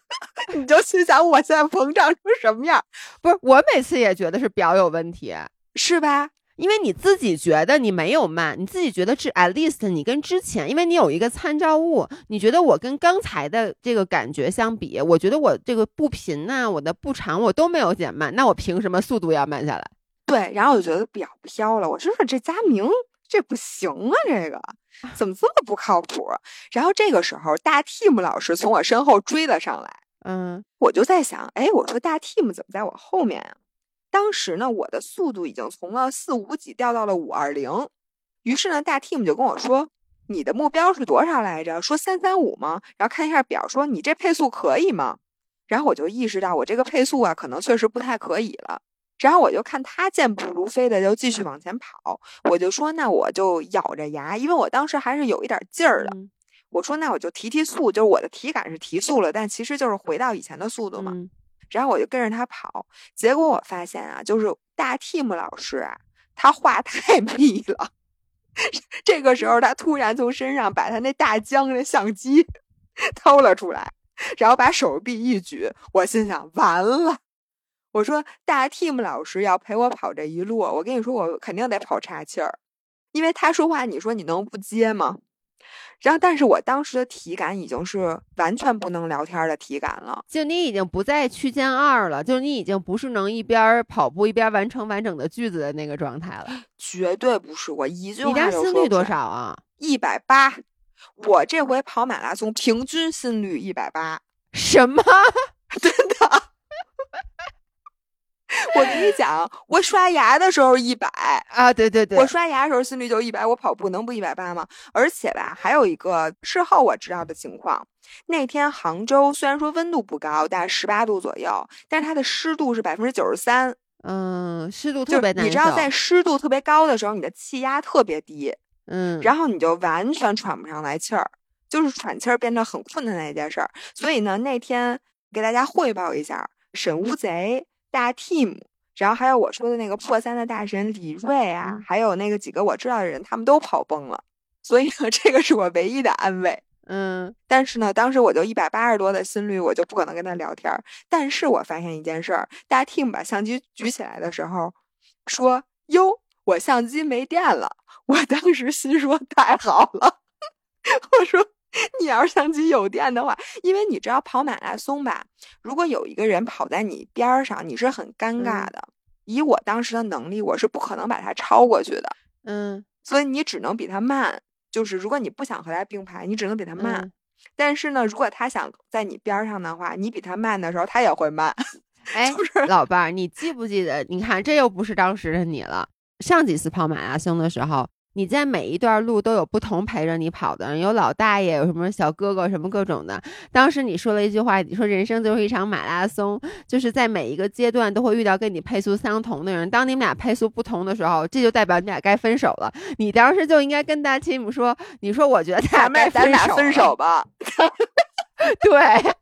你就心想，我现在膨胀成什么样，不是，我每次也觉得是表有问题，是吧？因为你自己觉得你没有慢，你自己觉得是 at least 你跟之前，因为你有一个参照物，你觉得我跟刚才的这个感觉相比，我觉得我这个步频呐、我的步长我都没有减慢，那我凭什么速度要慢下来？对，然后我觉得表飘了，我就说这佳明这不行啊，这个怎么这么不靠谱？然后这个时候，大 team 老师从我身后追了上来，嗯我就在想，哎，我说大 team 怎么在我后面啊？当时呢，我的速度已经从了四五几掉到了五二零，于是呢，大 team 就跟我说：“你的目标是多少来着？说三三五吗？”然后看一下表，说：“你这配速可以吗？”然后我就意识到我这个配速啊，可能确实不太可以了。然后我就看他健步如飞的就继续往前跑，我就说：“那我就咬着牙，因为我当时还是有一点劲儿的。嗯我说那我就提提速，就是我的体感是提速了，但其实就是回到以前的速度嘛。嗯然后我就跟着他跑，结果我发现啊，就是大 Team 老师啊，他话太 密了。这个时候，他突然从身上把他那大疆的相机 掏了出来，然后把手臂一举，我心想完了。我说大 Team 老师要陪我跑这一路，我跟你说，我肯定得跑岔气儿，因为他说话，你说你能不接吗？然后，但是我当时的体感已经是完全不能聊天的体感了。就你已经不在区间二了，就你已经不是能一边跑步一边完成完整的句子的那个状态了。绝对不是我一句你话当时心率多少啊？一百八，我这回跑马拉松平均心率一百八，什么？真的。我跟你讲，我刷牙的时候一百，啊，对对对，我刷牙的时候心率就一百，我跑步能不一百八吗？而且吧，还有一个事后我知道的情况，那天杭州虽然说温度不高，大概十八度左右，但是它的湿度是百分之九十三，嗯，湿度特别难。你知道，在湿度特别高的时候，你的气压特别低，嗯，然后你就完全喘不上来气儿，就是喘气儿变得很困难的一件事儿。所以呢，那天给大家汇报一下，沈乌贼、大 team，然后还有我说的那个破三的大神李锐啊，还有那个几个我知道的人，他们都跑崩了。所以呢，这个是我唯一的安慰。嗯但是呢，当时我就一百八十多的心率，我就不可能跟他聊天。但是我发现一件事儿，大 team 把相机举起来的时候，说：“哟，我相机没电了。”我当时心说：“太好了！” 我说：“你要是相机有电的话，因为你知道跑马拉松吧，如果有一个人跑在你边儿上，你是很尴尬嗯的。以我当时的能力，我是不可能把他超过去的。嗯所以你只能比他慢。就是如果你不想和他并排，你只能比他慢。嗯但是呢，如果他想在你边儿上的话，你比他慢的时候，他也会慢。哎，就是老伴儿，你记不记得？你看，这又不是当时的你了。上几次跑马拉松的时候，你在每一段路都有不同陪着你跑的人，有老大爷，有什么小哥哥，什么各种的。当时你说了一句话，你说人生就是一场马拉松，就是在每一个阶段都会遇到跟你配速相同的人。当你们俩配速不同的时候，这就代表你俩该分手了。你当时就应该跟大 team 说，你说我觉得咱们咱俩分手吧。对，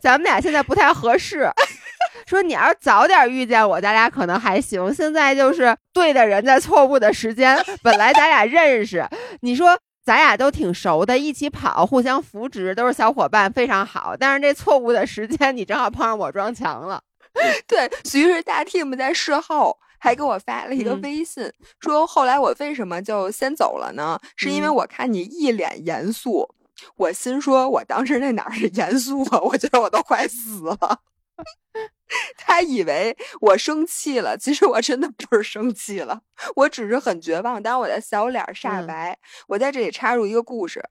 咱们俩现在不太合适。说你要是早点遇见我，咱俩可能还行。现在就是对的人在错误的时间。本来咱俩认识，你说咱俩都挺熟的，一起跑，互相扶植，都是小伙伴，非常好。但是这错误的时间，你正好碰上我撞墙了。对，于是大 team 在事后还给我发了一个嗯微信，说后来我为什么就先走了呢？是因为嗯我看你一脸严肃。我心说，我当时那哪是严肃啊？我觉得我都快死了。他以为我生气了，其实我真的不是生气了，我只是很绝望。当我的小脸儿煞嗯白。我在这里插入一个故事，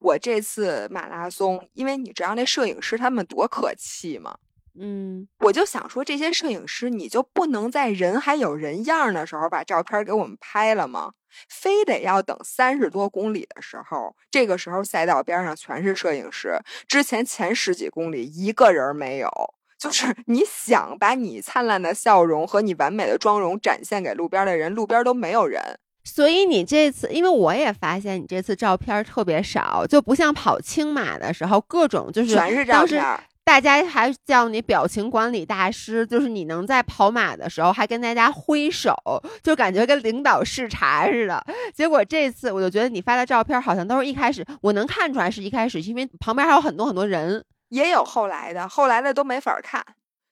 我这次马拉松，因为你知道那摄影师他们多可气吗？嗯我就想说，这些摄影师你就不能在人还有人样的时候把照片给我们拍了吗？非得要等三十多公里的时候，这个时候赛道边上全是摄影师，之前前十几公里一个人没有。就是 你想把你灿烂的笑容和你完美的妆容展现给路边的人，路边都没有人。所以你这次，因为我也发现你这次照片特别少，就不像跑青马的时候，各种就是全是照片儿大家还叫你表情管理大师，就是你能在跑马的时候还跟大家挥手，就感觉跟领导视察似的。结果这次我就觉得你发的照片好像都是一开始，我能看出来是一开始，因为旁边还有很多很多人。也有后来的，后来的都没法看，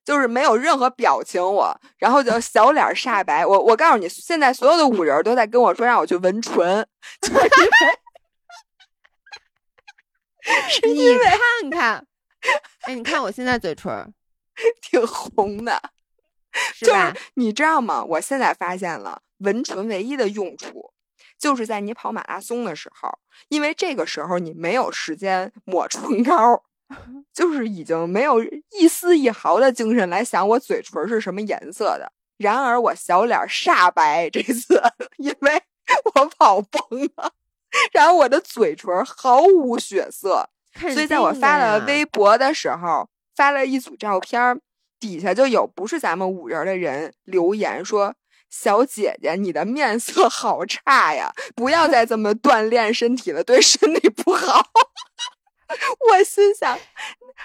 就是没有任何表情我，然后就小脸煞白。我我告诉你，现在所有的五人都在跟我说让我去纹唇，就是因为 是你因为 看看，哎，你看我现在嘴唇儿 挺红的，就是吧是？你知道吗？我现在发现了纹唇唯一的用处。就是在你跑马拉松的时候，因为这个时候你没有时间抹唇膏，就是已经没有一丝一毫的精神来想我嘴唇是什么颜色的。然而我小脸煞白，这次因为 我跑崩了，然后我的嘴唇毫无血色，看所以在我发了的微博的时候，发了一组照片儿，底下就有不是咱们五人儿的人留言说：“小姐姐，你的面色好差呀，不要再这么锻炼身体了，对身体不好。我心想，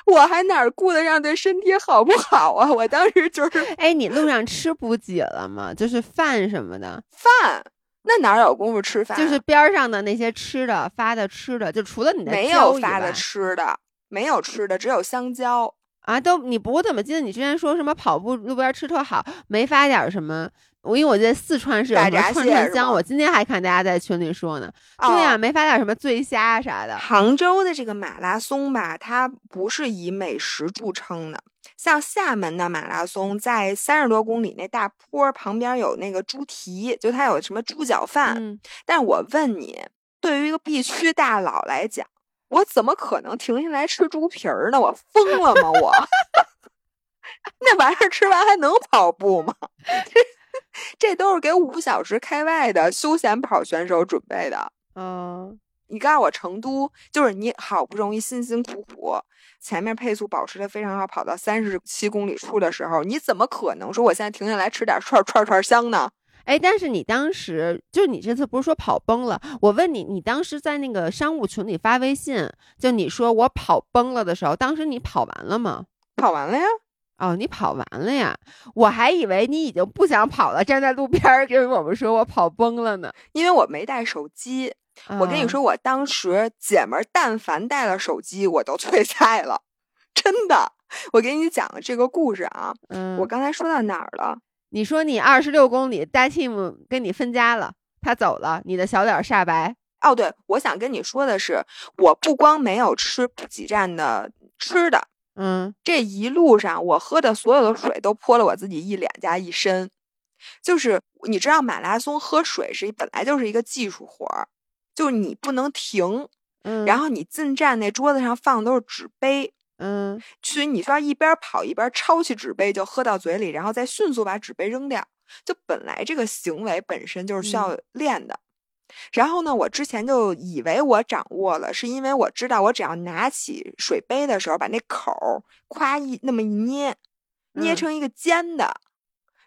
我还哪儿顾得上对身体好不好啊？我当时就是，哎，你路上吃补给了吗？就是饭什么的。饭那哪有功夫吃饭？就是边上的那些吃的发的吃的，就除了你的没有发的吃的，没有吃的，只有香蕉啊。都你不我怎么记得你之前说什么跑步路边吃特好，没发点什么？我因为我记得四川是有什么串串香，我今天还看大家在群里说呢。对呀，没发点什么醉虾啥的。杭州的这个马拉松吧，它不是以美食著称的。像厦门的马拉松，在三十多公里那大坡旁边有那个猪蹄，就它有什么猪脚饭。但我问你，对于一个必区大佬来讲，我怎么可能停下来吃猪皮儿呢？我疯了吗？我 那玩意儿吃完还能跑步吗？这都是给五小时开外的休闲跑选手准备的。嗯，你告诉我，成都就是你好不容易辛辛苦苦，前面配速保持的非常好，跑到三十七公里处的时候，你怎么可能说我现在停下来吃点串串串香呢？哎，但是你当时就你这次不是说跑崩了？我问你，你当时在那个商务群里发微信，就你说我跑崩了的时候，当时你跑完了吗？跑完了呀。哦，你跑完了呀？我还以为你已经不想跑了，站在路边儿跟我们说我跑崩了呢。因为我没带手机，我跟你说，我当时姐们儿但凡带了手机，我都退赛了，真的。我给你讲这个故事啊，嗯我刚才说到哪儿了？你说你二十六公里，大 team 跟你分家了，他走了，你的小脸煞白。哦，对，我想跟你说的是，我不光没有吃补给站的吃的。嗯，这一路上我喝的所有的水都泼了我自己一脸加一身，就是你知道马拉松喝水是本来就是一个技术活儿，就是你不能停，嗯，然后你进站那桌子上放的都是纸杯，嗯，所以你需要一边跑一边抄起纸杯就喝到嘴里，然后再迅速把纸杯扔掉，就本来这个行为本身就是需要练的。然后呢，我之前就以为我掌握了，是因为我知道我只要拿起水杯的时候，把那口儿夸一那么一捏，捏成一个尖的，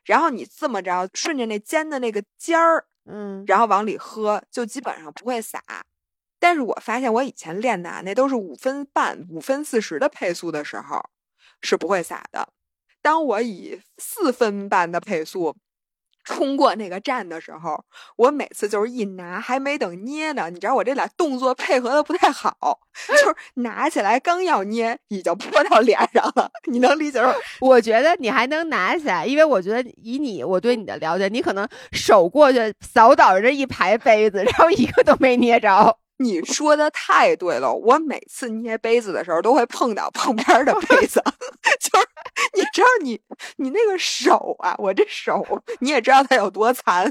然后你这么着顺着那尖的那个尖儿，嗯，然后往里喝，就基本上不会洒。但是我发现我以前练的那都是五分半、五分四十的配速的时候是不会洒的。当我以四分半的配速。冲过那个站的时候，我每次就是一拿，还没等捏呢，你知道我这俩动作配合的不太好，就 是拿起来刚要捏，已经泼到脸上了。你能理解吗？我觉得你还能拿起来，因为我觉得以你我对你的了解，你可能手过去扫倒这一排杯子，然后一个都没捏着。你说的太对了，我每次捏杯子的时候都会碰到旁边的杯子 就是你知道你你那个手啊，我这手你也知道它有多残，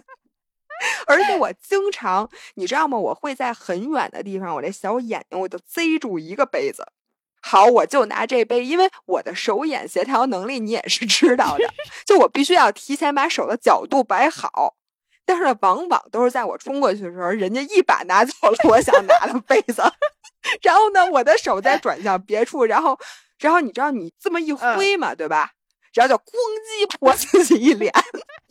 而且我经常你知道吗？我会在很远的地方，我这小眼睛我就贼住一个杯子，好，我就拿这杯，因为我的手眼协调能力你也是知道的，就我必须要提前把手的角度摆好。但是往往都是在我冲过去的时候，人家一把拿走了我想拿的杯子，然后呢，我的手再转向别处，然后，然后你知道你这么一挥嘛，对吧？然后就咣叽泼自己一脸，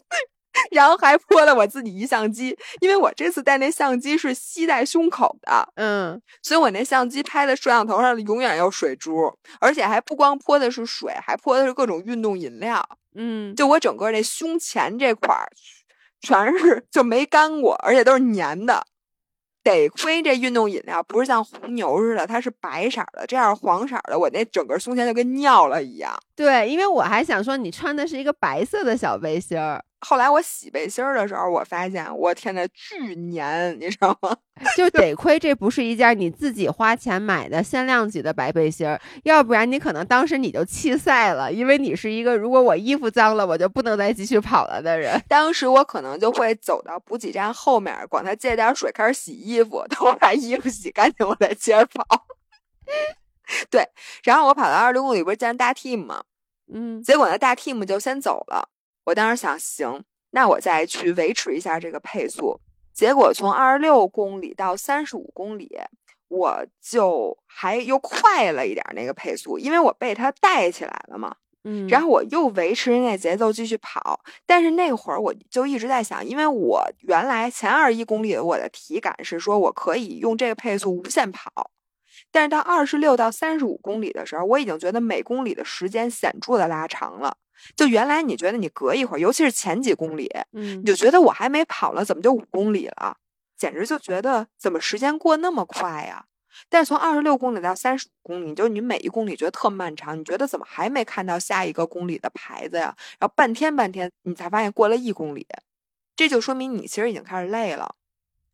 然后还泼了我自己一相机，因为我这次带那相机是吸在胸口的，嗯，所以我那相机拍的摄像头上永远有水珠，而且还不光泼的是水，还泼的是各种运动饮料，嗯，就我整个这胸前这块儿。全是就没干过，而且都是粘的。得亏这运动饮料不是像红牛似的，它是白色的，这样黄色的，我那整个胸前就跟尿了一样。对，因为我还想说你穿的是一个白色的小背心儿。后来我洗背心儿的时候，我发现我天呐，巨粘，你知道吗？就得亏这不是一件你自己花钱买的限量级的白背心儿，要不然你可能当时你就弃赛了，因为你是一个如果我衣服脏了，我就不能再继续跑了的人。当时我可能就会走到补给站后面，管他借点水，开始洗衣服，等 我把衣服洗干净，我再接着跑。对，然后我跑到二十六公里，不是见大 team 吗？嗯，结果呢，大 team 就先走了。我当时想，行，那我再去维持一下这个配速。结果从二十六公里到三十五公里，我就还又快了一点那个配速，因为我被他带起来了嘛。嗯，然后我又维持着那节奏继续跑，但是那会儿我就一直在想，因为我原来前二十一公里我的体感是说我可以用这个配速无限跑，但是到二十六到三十五公里的时候，我已经觉得每公里的时间显著的拉长了。就原来你觉得你隔一会儿，尤其是前几公里，嗯你就觉得我还没跑了，怎么就五公里了？简直就觉得怎么时间过那么快呀？但是从二十六公里到三十五公里，就是你每一公里觉得特漫长，你觉得怎么还没看到下一个公里的牌子呀？然后半天半天，你才发现过了一公里，这就说明你其实已经开始累了。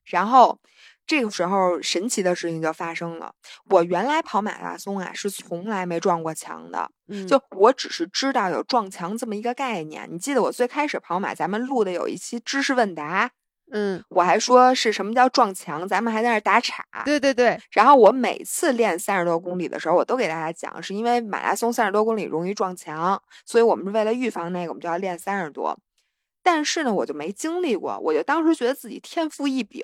然后这个时候，神奇的事情就发生了。我原来跑马拉松啊，是从来没撞过墙的。嗯就我只是知道有撞墙这么一个概念。你记得我最开始跑马，咱们录的有一期知识问答，嗯，我还说是什么叫撞墙，咱们还在那儿打岔。对对对，然后我每次练三十多公里的时候，我都给大家讲，是因为马拉松三十多公里容易撞墙，所以我们是为了预防那个，我们就要练三十多。但是呢，我就没经历过，我就当时觉得自己天赋异禀，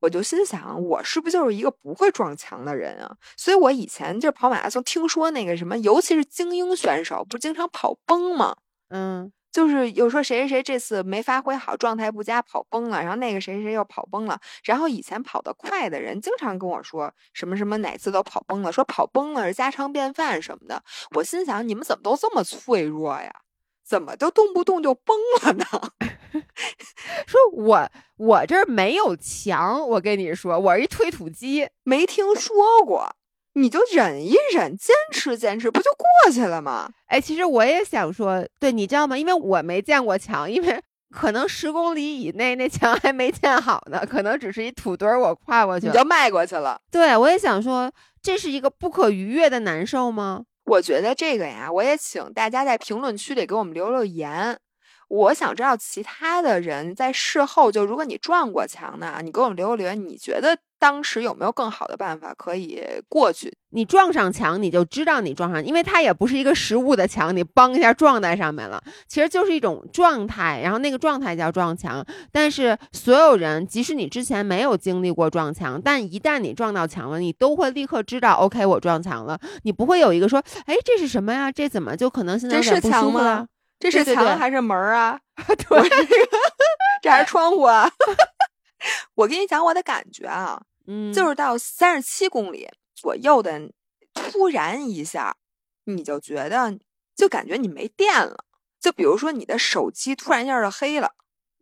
我就心想，我是不是就是一个不会撞墙的人啊？所以我以前就是跑马拉松，听说那个什么，尤其是精英选手，不是经常跑崩吗？嗯就是有说谁谁谁这次没发挥好，状态不佳，跑崩了，然后那个谁谁谁又跑崩了，然后以前跑得快的人经常跟我说什么什么哪次都跑崩了，说跑崩了是家常便饭什么的。我心想你们怎么都这么脆弱呀？怎么就动不动就崩了呢？说我我这儿没有墙，我跟你说，我是一推土机。没听说过，你就忍一忍，坚持坚持，不就过去了吗？哎，其实我也想说，对，你知道吗？因为我没见过墙，因为可能十公里以内那墙还没建好呢，可能只是一土堆儿，我跨过去了。你就迈过去了。对，我也想说，这是一个不可逾越的难受吗？我觉得这个呀，我也请大家在评论区里给我们留留言。我想知道其他的人在事后，就如果你撞过墙呢，你给我们留个留言，你觉得当时有没有更好的办法可以过去？你撞上墙，你就知道你撞上，因为它也不是一个实物的墙，你梆一下撞在上面了，其实就是一种状态，然后那个状态叫撞墙。但是所有人，即使你之前没有经历过撞墙，但一旦你撞到墙了，你都会立刻知道，OK，我撞墙了。你不会有一个说，哎，这是什么呀？这怎么就可能现在有点不是墙吗舒服了？这是墙还是门儿啊？对，这还是窗户啊？我跟你讲我的感觉啊，嗯，就是到三十七公里左右的，突然一下，你就觉得就感觉你没电了。就比如说你的手机突然一下就黑了，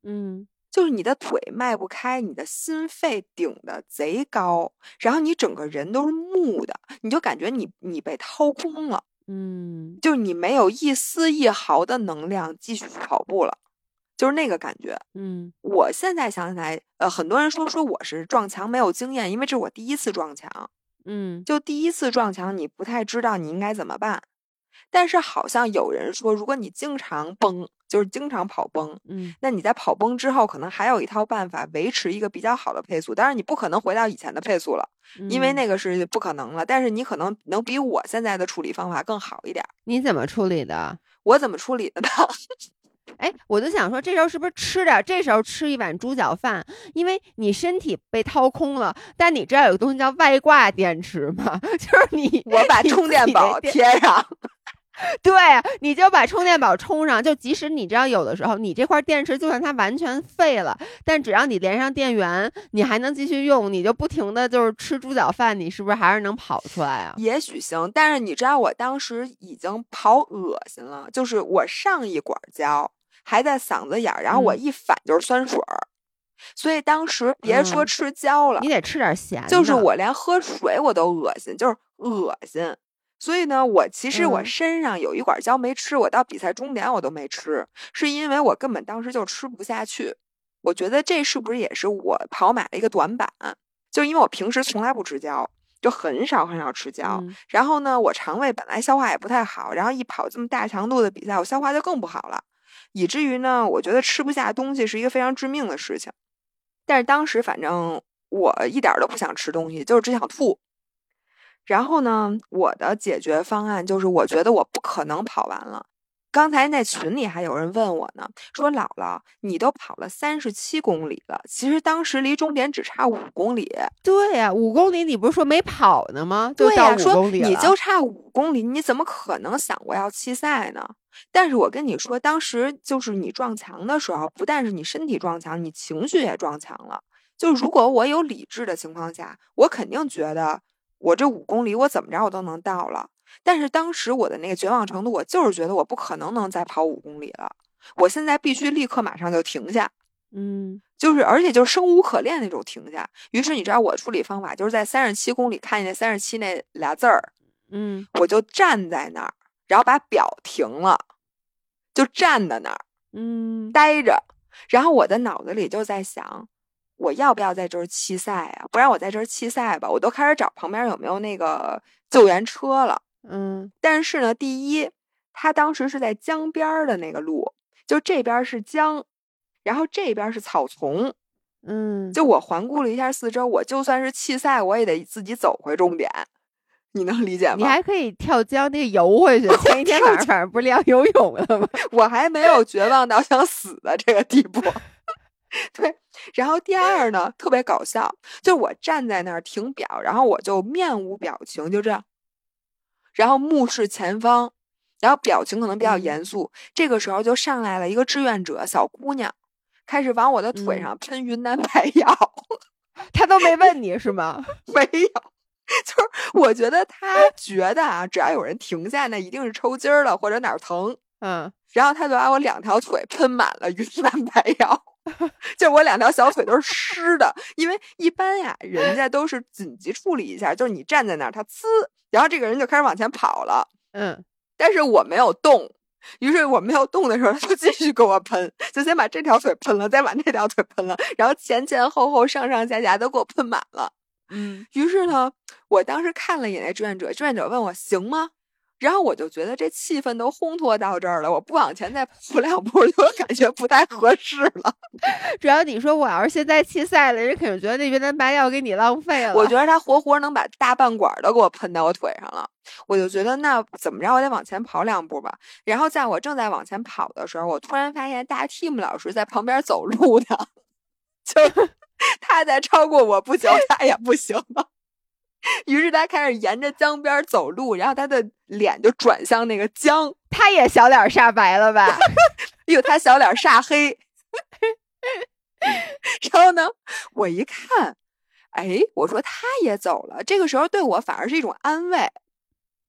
嗯就是你的腿迈不开，你的心肺顶的贼高，然后你整个人都是木的，你就感觉你你被掏空了，嗯就是你没有一丝一毫的能量继续跑步了，就是那个感觉。嗯我现在想起来，呃，很多人说说我是撞墙没有经验，因为这是我第一次撞墙，嗯就第一次撞墙，你不太知道你应该怎么办。但是好像有人说，如果你经常崩，就是经常跑崩，嗯那你在跑崩之后，可能还有一套办法维持一个比较好的配速。当然，你不可能回到以前的配速了，嗯，因为那个是不可能了。但是你可能能比我现在的处理方法更好一点儿。你怎么处理的？我怎么处理的呢？哎，我就想说，这时候是不是吃点儿？这时候吃一碗猪脚饭，因为你身体被掏空了。但你知道有个东西叫外挂电池吗？就是你我把充电宝贴上。对，你就把充电宝充上。就即使你知道有的时候你这块电池就算它完全废了，但只要你连上电源，你还能继续用，你就不停的就是吃猪脚饭，你是不是还是能跑出来啊？也许行，但是你知道我当时已经跑恶心了，就是我上一管胶还在嗓子眼儿，然后我嗯一反就是酸水儿，所以当时别说嗯吃胶了，你得吃点咸的。就是我连喝水我都恶心，就是恶心。所以呢，我其实我嗯身上有一管胶没吃，我到比赛终点我都没吃，是因为我根本当时就吃不下去。我觉得这是不是也是我跑马的一个短板？就因为我平时从来不吃胶，就很少很少吃胶。嗯然后呢，我肠胃本来消化也不太好，然后一跑这么大强度的比赛，我消化就更不好了，以至于呢，我觉得吃不下东西是一个非常致命的事情。但是当时反正我一点儿都不想吃东西，就是只想吐。然后呢，我的解决方案就是，我觉得我不可能跑完了，刚才那群里还有人问我呢，说姥姥，你都跑了三十七公里了，其实当时离终点只差五公里。对呀，五公里你不是说没跑呢吗？对呀，说你就差五公里，你怎么可能想过要弃赛呢？但是我跟你说，当时就是你撞墙的时候，不但是你身体撞墙，你情绪也撞墙了。就如果我有理智的情况下，我肯定觉得我这五公里我怎么着我都能到了。但是当时我的那个绝望程度，我就是觉得我不可能能再跑五公里了，我现在必须立刻马上就停下，嗯，就是而且就是生无可恋那种停下。于是你知道我处理方法就是在三十七公里看见三十七那俩字儿，嗯，我就站在那儿，然后把表停了，就站在那儿，嗯，待着，然后我的脑子里就在想，我要不要在这儿弃赛啊？不然我在这儿弃赛吧，我都开始找旁边有没有那个救援车了。嗯，但是呢，第一，他当时是在江边的那个路，就这边是江，然后这边是草丛，嗯，就我环顾了一下四周，我就算是弃赛，我也得自己走回终点，你能理解吗？你还可以跳江那个游回去。前一天晚上不是练游泳了吗？我还没有绝望到想死的这个地步。对，然后第二呢，特别搞笑，就我站在那儿停表，然后我就面无表情，就这样。然后目视前方，然后表情可能比较严肃。这个时候就上来了一个志愿者小姑娘，开始往我的腿上喷云南白药。他都没问你是吗？没有，就是我觉得他觉得啊，只要有人停下，那一定是抽筋儿了或者哪儿疼。嗯，然后他就把我两条腿喷满了云南白药，就我两条小腿都是湿的。因为一般呀，人家都是紧急处理一下，就是你站在那儿，他呲。然后这个人就开始往前跑了，嗯，但是我没有动，于是我没有动的时候，他就继续给我喷，就先把这条腿喷了，再把那条腿喷了，然后前前后后上上下下都给我喷满了，嗯，于是呢，我当时看了一眼那志愿者，志愿者问我行吗？然后我就觉得这气氛都烘托到这儿了，我不往前再跑两步，就感觉不太合适了。主要你说我要是现在弃赛了，人肯定觉得那云南白药给你浪费了。我觉得他活活能把大半管都给我喷到我腿上了，我就觉得那怎么着，我得往前跑两步吧。然后在我正在往前跑的时候，我突然发现大 Team 老师在旁边走路呢，就 他在超过我不久，他也不行了。于是他开始沿着江边走路，然后他的脸就转向那个江。他也小脸煞白了吧？哟，他小脸煞黑。然后呢，我一看，哎，我说他也走了。这个时候对我反而是一种安慰，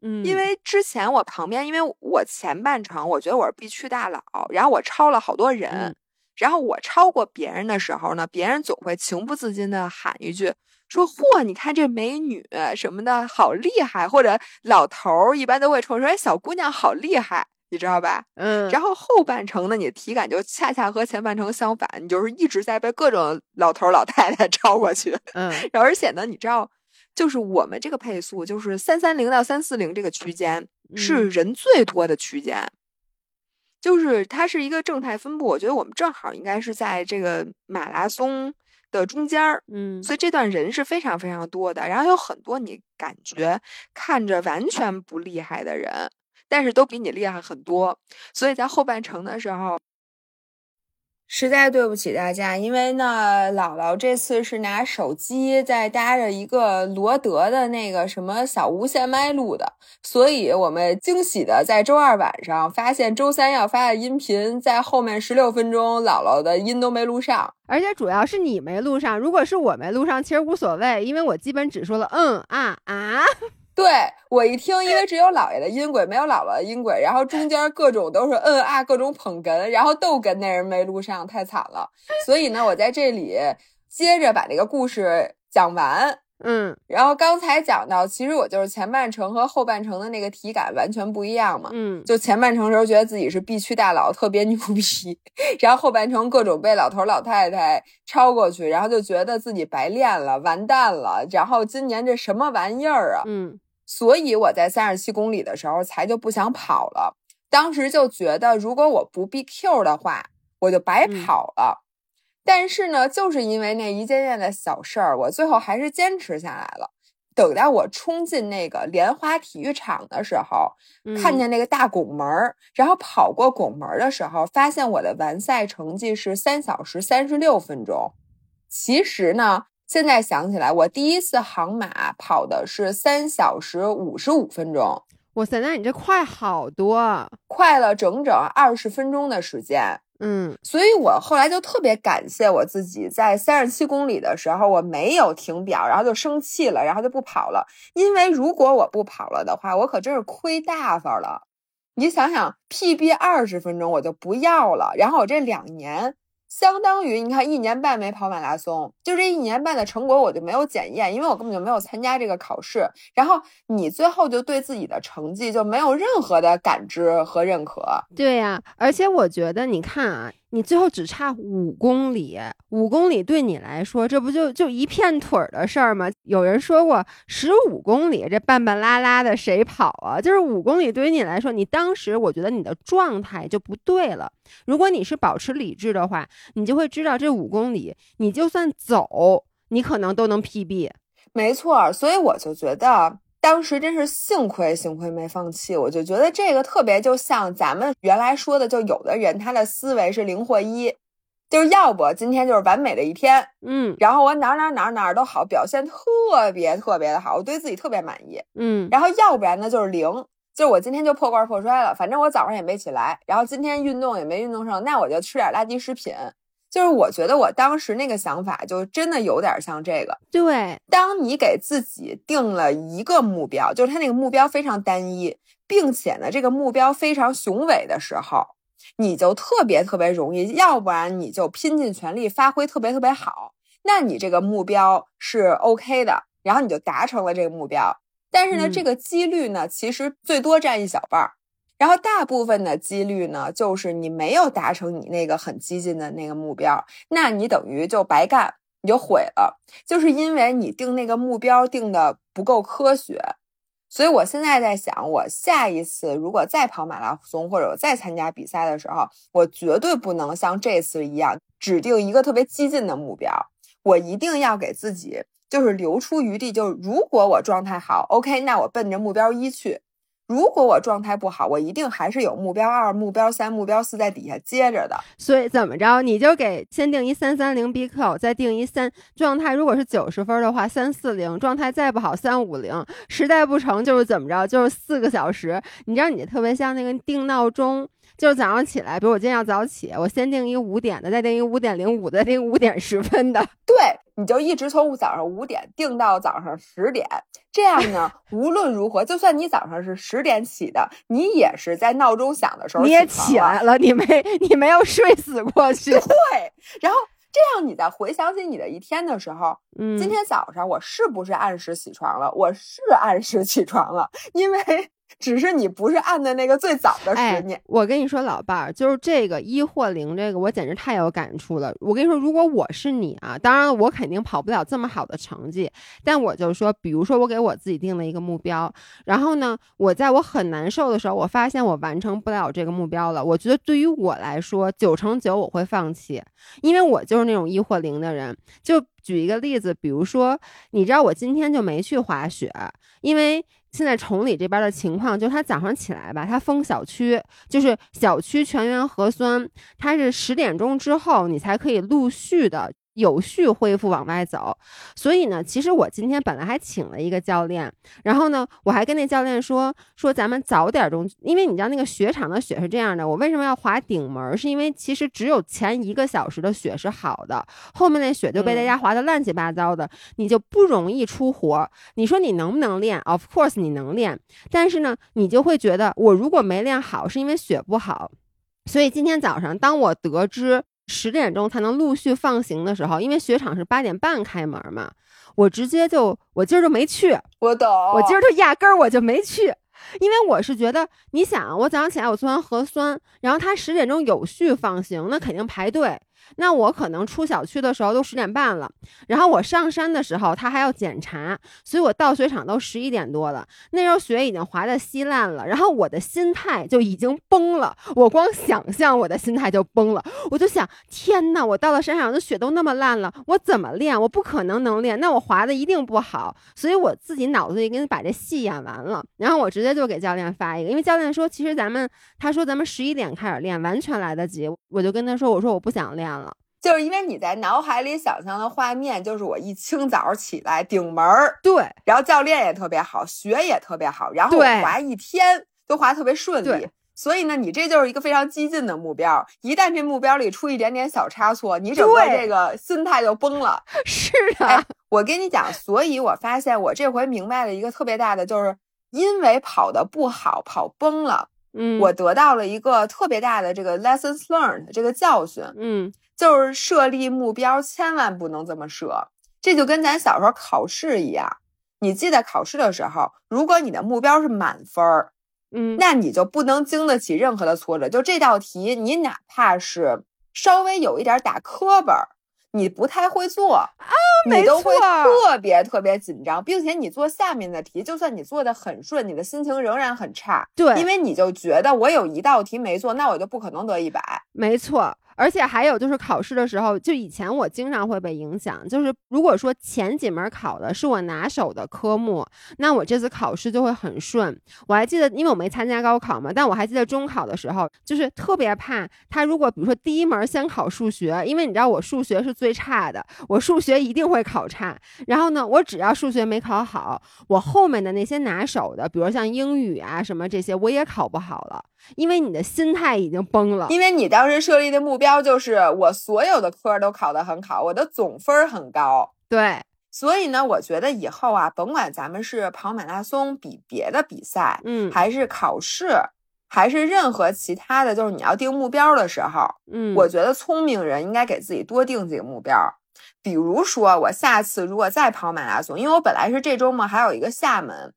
嗯，因为之前我旁边，因为我前半程我觉得我是必去大佬，然后我超了好多人，然后我超过别人的时候呢，别人总会情不自禁的喊一句。说嚯，你看这美女什么的好厉害，或者老头儿一般都会冲说：“哎，小姑娘好厉害，你知道吧？”嗯。然后后半程呢，你的体感就恰恰和前半程相反，你就是一直在被各种老头儿老太太 超过去。嗯。而且呢，你知道，就是我们这个配速，就是三三零到三四零这个区间是人最多的区间，就是它是一个正态分布。我觉得我们正好应该是在这个马拉松。的中间儿，嗯，所以这段人是非常非常多的，然后有很多你感觉看着完全不厉害的人，但是都比你厉害很多，所以在后半程的时候。实在对不起大家，因为呢，姥姥这次是拿手机在搭着一个罗德的那个什么小无线麦录的，所以我们惊喜的在周二晚上发现周三要发的音频在后面十六分钟，姥姥的音都没录上，而且主要是你没录上，如果是我没录上，其实无所谓，因为我基本只说了嗯啊啊。对我一听，因为只有姥爷的音轨，没有姥姥的音轨，然后中间各种都是嗯啊，各种捧哏，然后逗哏那人没录上，太惨了。所以呢，我在这里接着把这个故事讲完。嗯，然后刚才讲到，其实我就是前半程和后半程的那个体感完全不一样嘛。嗯，就前半程时候觉得自己是必区大佬，特别牛逼，然后后半程各种被老头老太太超过去，然后就觉得自己白练了，完蛋了。然后今年这什么玩意儿啊？嗯。所以我在三十七公里的时候才就不想跑了。当时就觉得，如果我不 BQ 的话，我就白跑了。但是呢，就是因为那一件件的小事儿，我最后还是坚持下来了。等到我冲进那个莲花体育场的时候，看见那个大拱门儿，然后跑过拱门的时候，发现我的完赛成绩是三小时三十六分钟。其实呢，现在想起来，我第一次航马跑的是三小时五十五分钟。哇塞，那你这快好多，快了整整二十分钟的时间。嗯，所以我后来就特别感谢我自己，在三十七公里的时候我没有停表，然后就生气了，然后就不跑了。因为如果我不跑了的话，我可真是亏大发了。你想想，PB 二十分钟我就不要了，然后我这两年。相当于你看，一年半没跑马拉松，就这一年半的成果我就没有检验，因为我根本就没有参加这个考试。然后你最后就对自己的成绩就没有任何的感知和认可。对呀，而且我觉得，你看啊。你最后只差五公里，五公里对你来说，这不就就一片腿儿的事儿吗？有人说过，十五公里这半半拉拉的谁跑啊？就是五公里对于你来说，你当时我觉得你的状态就不对了。如果你是保持理智的话，你就会知道这五公里，你就算走，你可能都能 PB。没错，所以我就觉得。当时真是幸亏，幸亏没放弃。我就觉得这个特别，就像咱们原来说的，就有的人他的思维是零或一，就是要不今天就是完美的一天，嗯，然后我哪哪哪哪都好，表现特别特别的好，我对自己特别满意，嗯，然后要不然呢就是零，就是我今天就破罐破摔了，反正我早上也没起来，然后今天运动也没运动上，那我就吃点垃圾食品。就是我觉得我当时那个想法，就真的有点像这个。对，当你给自己定了一个目标，就是他那个目标非常单一，并且呢，这个目标非常雄伟的时候，你就特别特别容易，要不然你就拼尽全力发挥特别特别好，那你这个目标是 OK 的，然后你就达成了这个目标。但是呢，这个几率呢，其实最多占一小半儿。然后大部分的几率呢，就是你没有达成你那个很激进的那个目标，那你等于就白干，你就毁了，就是因为你定那个目标定的不够科学。所以我现在在想，我下一次如果再跑马拉松或者我再参加比赛的时候，我绝对不能像这次一样指定一个特别激进的目标，我一定要给自己就是留出余地，就是如果我状态好，OK，那我奔着目标一去。如果我状态不好，我一定还是有目标二、目标三、目标四在底下接着的。所以怎么着，你就给先定一三三零 BQ，再定一三状态。如果是九十分的话，三四零状态再不好，三五零。实在不成就是怎么着，就是四个小时。你知道，你特别像那个定闹钟。就是早上起来，比如我今天要早起，我先定一五点的，再定一五点零五的，再定五点十分的。对，你就一直从早上五点定到早上十点，这样呢，无论如何，就算你早上是十点起的，你也是在闹钟响的时候你也起来了，你没你没有睡死过去。对，然后这样你在回想起你的一天的时候，嗯，今天早上我是不是按时起床了？我是按时起床了，因为。只是你不是按的那个最早的十年。我跟你说，老伴儿，就是这个一或零，这个我简直太有感触了。我跟你说，如果我是你啊，当然我肯定跑不了这么好的成绩，但我就说，比如说我给我自己定了一个目标，然后呢，我在我很难受的时候，我发现我完成不了这个目标了。我觉得对于我来说，九成九我会放弃，因为我就是那种一或零的人。就举一个例子，比如说，你知道我今天就没去滑雪，因为。现在崇礼这边的情况，就是他早上起来吧，他封小区，就是小区全员核酸，他是十点钟之后你才可以陆续的。有序恢复往外走，所以呢，其实我今天本来还请了一个教练，然后呢，我还跟那教练说说咱们早点钟，因为你知道那个雪场的雪是这样的，我为什么要滑顶门？是因为其实只有前一个小时的雪是好的，后面那雪就被大家滑的乱七八糟的，你就不容易出活。你说你能不能练？Of course 你能练，但是呢，你就会觉得我如果没练好，是因为雪不好。所以今天早上当我得知。十点钟才能陆续放行的时候，因为雪场是八点半开门嘛，我直接就我今儿就没去。我懂，我今儿就压根儿我就没去，因为我是觉得，你想，我早上起来我做完核酸，然后他十点钟有序放行，那肯定排队。那我可能出小区的时候都十点半了，然后我上山的时候他还要检查，所以我到雪场都十一点多了。那时候雪已经滑得稀烂了，然后我的心态就已经崩了。我光想象我的心态就崩了，我就想：天呐，我到了山上，的雪都那么烂了，我怎么练？我不可能能练，那我滑的一定不好。所以我自己脑子里给你把这戏演完了，然后我直接就给教练发一个，因为教练说，其实咱们他说咱们十一点开始练，完全来得及。我就跟他说，我说我不想练。就是因为你在脑海里想象的画面，就是我一清早起来顶门儿，对，然后教练也特别好，学也特别好，然后我滑一天都滑特别顺利。所以呢，你这就是一个非常激进的目标。一旦这目标里出一点点小差错，你整个这个心态就崩了。是的，我跟你讲，所以我发现我这回明白了一个特别大的，就是因为跑的不好，跑崩了。嗯，我得到了一个特别大的这个 lessons learned 这个教训。嗯。就是设立目标，千万不能这么设。这就跟咱小时候考试一样，你记得考试的时候，如果你的目标是满分儿，嗯，那你就不能经得起任何的挫折。就这道题，你哪怕是稍微有一点打磕巴，你不太会做啊，你都会特别特别紧张，并且你做下面的题，就算你做的很顺，你的心情仍然很差。对，因为你就觉得我有一道题没做，那我就不可能得一百。没错。而且还有就是考试的时候，就以前我经常会被影响。就是如果说前几门考的是我拿手的科目，那我这次考试就会很顺。我还记得，因为我没参加高考嘛，但我还记得中考的时候，就是特别怕他如果比如说第一门先考数学，因为你知道我数学是最差的，我数学一定会考差。然后呢，我只要数学没考好，我后面的那些拿手的，比如像英语啊什么这些，我也考不好了。因为你的心态已经崩了，因为你当时设立的目标就是我所有的科都考得很好，我的总分很高。对，所以呢，我觉得以后啊，甭管咱们是跑马拉松比别的比赛，嗯，还是考试，还是任何其他的，就是你要定目标的时候，嗯，我觉得聪明人应该给自己多定几个目标。比如说，我下次如果再跑马拉松，因为我本来是这周末还有一个厦门，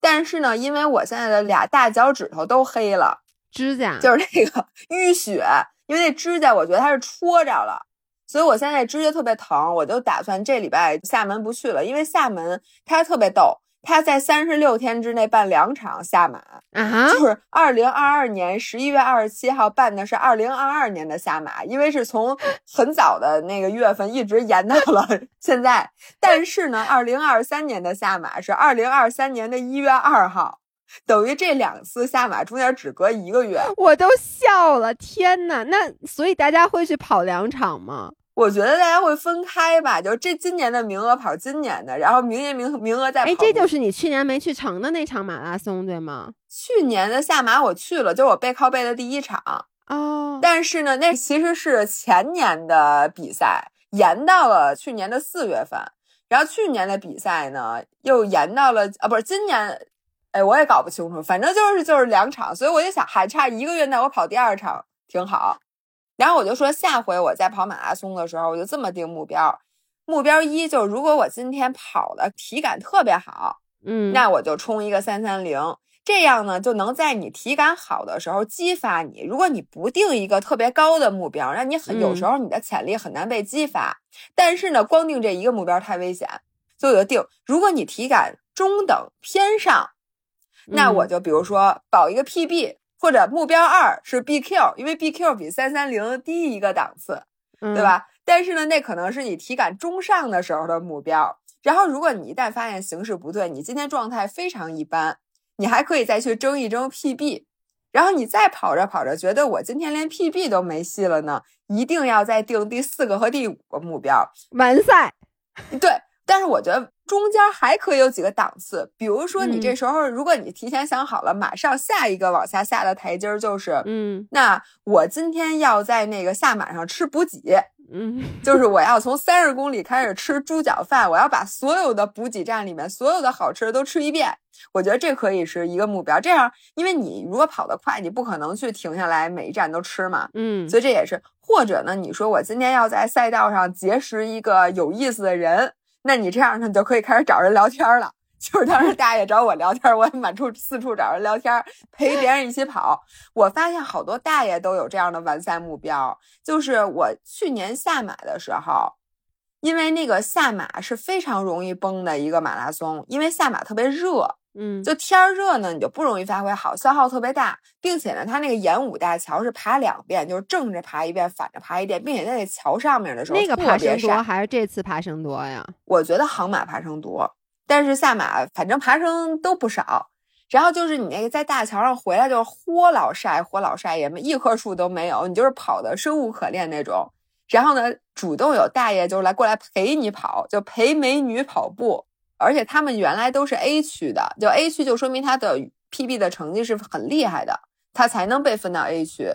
但是呢，因为我现在的俩大脚趾头都黑了。指甲就是那个 淤血，因为那指甲我觉得它是戳着了，所以我现在指甲特别疼，我就打算这礼拜厦门不去了，因为厦门它特别逗，它在三十六天之内办两场厦马啊，就是二零二二年十一月二十七号办的是二零二二年的厦马，因为是从很早的那个月份一直延到了 现在，但是呢，二零二三年的厦马是二零二三年的一月二号。等于这两次下马中间只隔一个月，我都笑了。天呐，那所以大家会去跑两场吗？我觉得大家会分开吧，就这今年的名额跑今年的，然后明年名名额再跑。哎，这就是你去年没去成的那场马拉松，对吗？去年的下马我去了，就是我背靠背的第一场哦。但是呢，那其实是前年的比赛，延到了去年的四月份，然后去年的比赛呢又延到了啊，不是今年。哎，我也搞不清楚，反正就是就是两场，所以我就想还差一个月，那我跑第二场挺好。然后我就说下回我在跑马拉松的时候，我就这么定目标：目标一就是如果我今天跑的体感特别好，嗯，那我就冲一个三三零，这样呢就能在你体感好的时候激发你。如果你不定一个特别高的目标，那你很有时候你的潜力很难被激发。但是呢，光定这一个目标太危险，所以我就定：如果你体感中等偏上。那我就比如说保一个 PB，或者目标二是 BQ，因为 BQ 比三三零低一个档次，对吧？但是呢，那可能是你体感中上的时候的目标。然后，如果你一旦发现形势不对，你今天状态非常一般，你还可以再去争一争 PB。然后你再跑着跑着，觉得我今天连 PB 都没戏了呢，一定要再定第四个和第五个目标完赛。对，但是我觉得。中间还可以有几个档次，比如说你这时候，如果你提前想好了，马上下一个往下下的台阶儿就是，嗯，那我今天要在那个下马上吃补给，嗯，就是我要从三十公里开始吃猪脚饭，我要把所有的补给站里面所有的好吃的都吃一遍。我觉得这可以是一个目标，这样，因为你如果跑得快，你不可能去停下来每一站都吃嘛，嗯，所以这也是，或者呢，你说我今天要在赛道上结识一个有意思的人。那你这样呢，你就可以开始找人聊天了。就是当时大爷找我聊天，我也满处四处找人聊天，陪别人一起跑。我发现好多大爷都有这样的完赛目标。就是我去年下马的时候，因为那个下马是非常容易崩的一个马拉松，因为下马特别热，嗯，就天儿热呢，你就不容易发挥好，消耗特别大，并且呢，它那个演武大桥是爬两遍，就是正着爬一遍，反着爬一遍，并且在那桥上面的时候那个爬。升多还是这次爬升多呀？我觉得航马爬升多，但是下马反正爬升都不少。然后就是你那个在大桥上回来就是豁老晒，豁老晒，也没一棵树都没有，你就是跑的生无可恋那种。然后呢，主动有大爷就是来过来陪你跑，就陪美女跑步，而且他们原来都是 A 区的，就 A 区就说明他的 PB 的成绩是很厉害的，他才能被分到 A 区。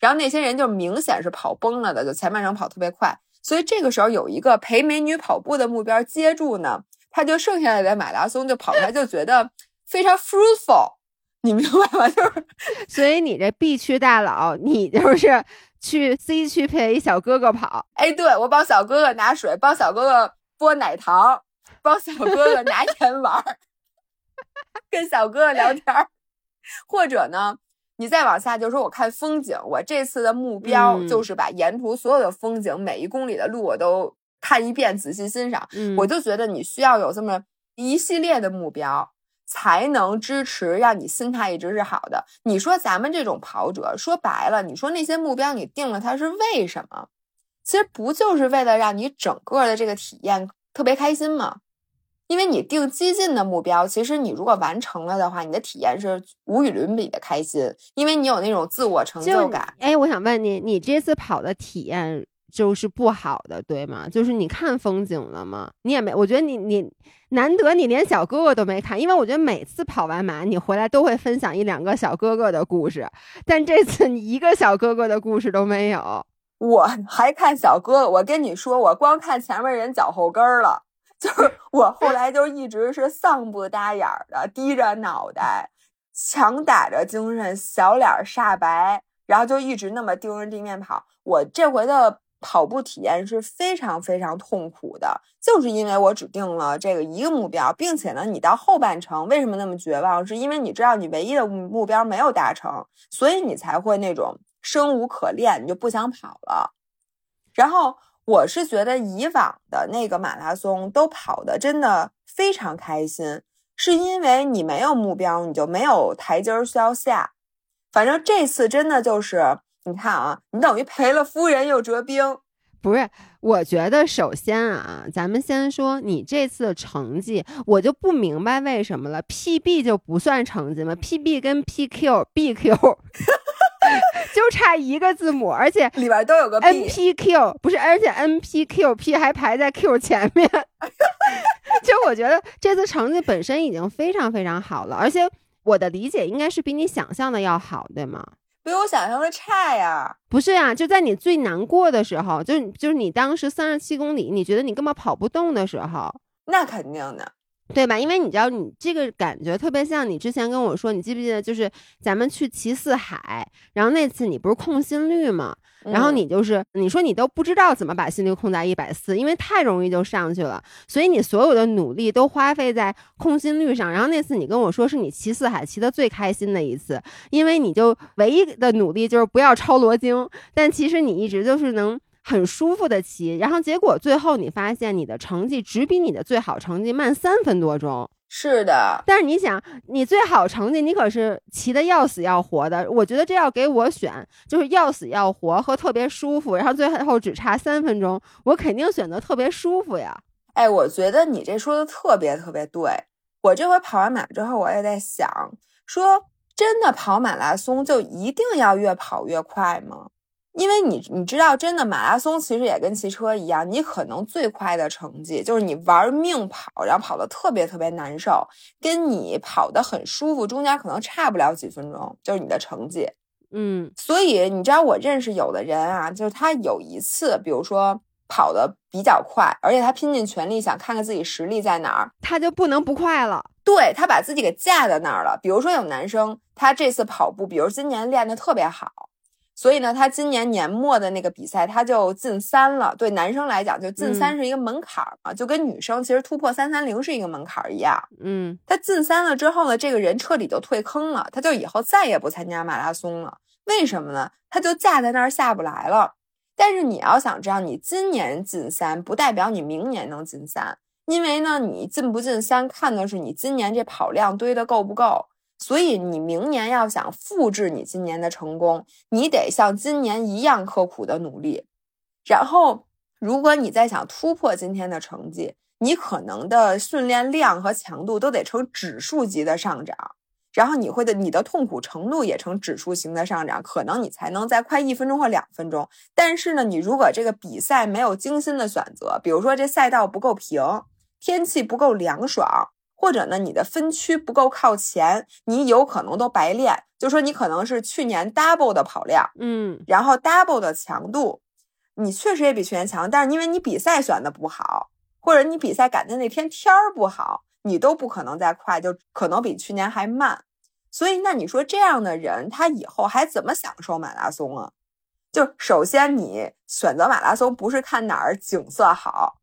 然后那些人就明显是跑崩了的，就前半程跑特别快，所以这个时候有一个陪美女跑步的目标接住呢，他就剩下来的马拉松就跑出来就觉得非常 fruitful，你明白吗？就是所以你这 B 区大佬，你就是去 C 区陪小哥哥跑，哎，对我帮小哥哥拿水，帮小哥哥剥奶糖，帮小哥哥拿盐丸儿，跟小哥哥聊天儿，或者呢，你再往下就说我看风景，我这次的目标嗯。就是把沿途所有的风景，每一公里的路我都看一遍，仔细欣赏。嗯，我就觉得你需要有这么一系列的目标，才能支持让你心态一直是好的。你说咱们这种跑者，说白了，你说那些目标你定了它是为什么？其实不就是为了让你整个的这个体验特别开心吗？因为你定激进的目标，其实你如果完成了的话，你的体验是无与伦比的开心，因为你有那种自我成就感。哎，我想问你，你这次跑的体验就是不好的，对吗？就是你看风景了吗？你也没，我觉得你你难得你连小哥哥都没看，因为我觉得每次跑完马你回来都会分享一两个小哥哥的故事，但这次你一个小哥哥的故事都没有。我还看小哥哥，我跟你说，我光看前面人脚后跟了，就是我后来就一直是丧不搭眼的，低着脑袋，强打着精神，小脸煞白，然后就一直那么盯着地面跑。我这回的跑步体验是非常非常痛苦的，就是因为我只定了这个一个目标，并且呢，你到后半程为什么那么绝望？是因为你知道你唯一的目标没有达成，所以你才会那种生无可恋，你就不想跑了。然后我是觉得以往的那个马拉松都跑的真的非常开心，是因为你没有目标，你就没有台阶儿需要下。反正这次真的就是，你看啊，你等于赔了夫人又折兵。不是，我觉得首先啊，咱们先说你这次的成绩，我就不明白为什么了。PB 就不算成绩吗？PB 跟 PQ、BQ 就差一个字母，而且 里边都有个 B，NPQ 不是，而且 NPQP 还排在 Q 前面。就我觉得这次成绩本身已经非常非常好了，而且我的理解应该是比你想象的要好，对吗？比我想象的差呀。不是啊，就在你最难过的时候，就是就是你当时三十七公里，你觉得你根本跑不动的时候，那肯定的，对吧？因为你知道，你这个感觉特别像你之前跟我说，你记不记得，就是咱们去骑四海，然后那次你不是控心率吗？然后嗯你就是你说你都不知道怎么把心率控在一百四，因为太容易就上去了，所以你所有的努力都花费在控心率上。然后那次你跟我说是你骑四海骑的最开心的一次，因为你就唯一的努力就是不要超罗京，但其实你一直就是能。很舒服的骑，然后结果最后你发现你的成绩只比你的最好成绩慢三分多钟，是的，但是你想，你最好成绩你可是骑的要死要活的，我觉得这要给我选，就是要死要活和特别舒服，然后最后只差三分钟，我肯定选择特别舒服呀。哎，我觉得你这说的特别特别对。我这回跑完马之后，我也在想，说真的跑马拉松就一定要越跑越快吗？因为你你知道，真的马拉松其实也跟骑车一样，你可能最快的成绩就是你玩命跑，然后跑得特别特别难受，跟你跑得很舒服，中间可能差不了几分钟，就是你的成绩。嗯所以你知道，我认识有的人啊，就是他有一次，比如说跑得比较快，而且他拼尽全力想看看自己实力在哪儿，他就不能不快了。对他把自己给架在那儿了。比如说有男生，他这次跑步，比如今年练得特别好，所以呢，他今年年末的那个比赛他就进三了。对男生来讲，就进三是一个门槛嘛，就跟女生其实突破三三零是一个门槛一样。嗯，他进三了之后呢，这个人彻底就退坑了，他就以后再也不参加马拉松了。为什么呢？他就架在那儿下不来了。但是你要想知道，你今年进三不代表你明年能进三，因为呢，你进不进三看的是你今年这跑量堆的够不够。所以你明年要想复制你今年的成功，你得像今年一样刻苦的努力。然后，如果你再想突破今天的成绩，你可能的训练量和强度都得呈指数级的上涨。然后你会的，你的痛苦程度也呈指数型的上涨，可能你才能在快一分钟或两分钟。但是呢，你如果这个比赛没有精心的选择，比如说这赛道不够平，天气不够凉爽。或者呢，你的分区不够靠前，你有可能都白练。就说你可能是去年 double 的跑量，嗯，然后 double 的强度，你确实也比去年强，但是因为你比赛选的不好，或者你比赛赶的那天天儿不好，你都不可能再快，就可能比去年还慢。所以，那你说这样的人，他以后还怎么享受马拉松啊？就首先，你选择马拉松不是看哪儿景色好。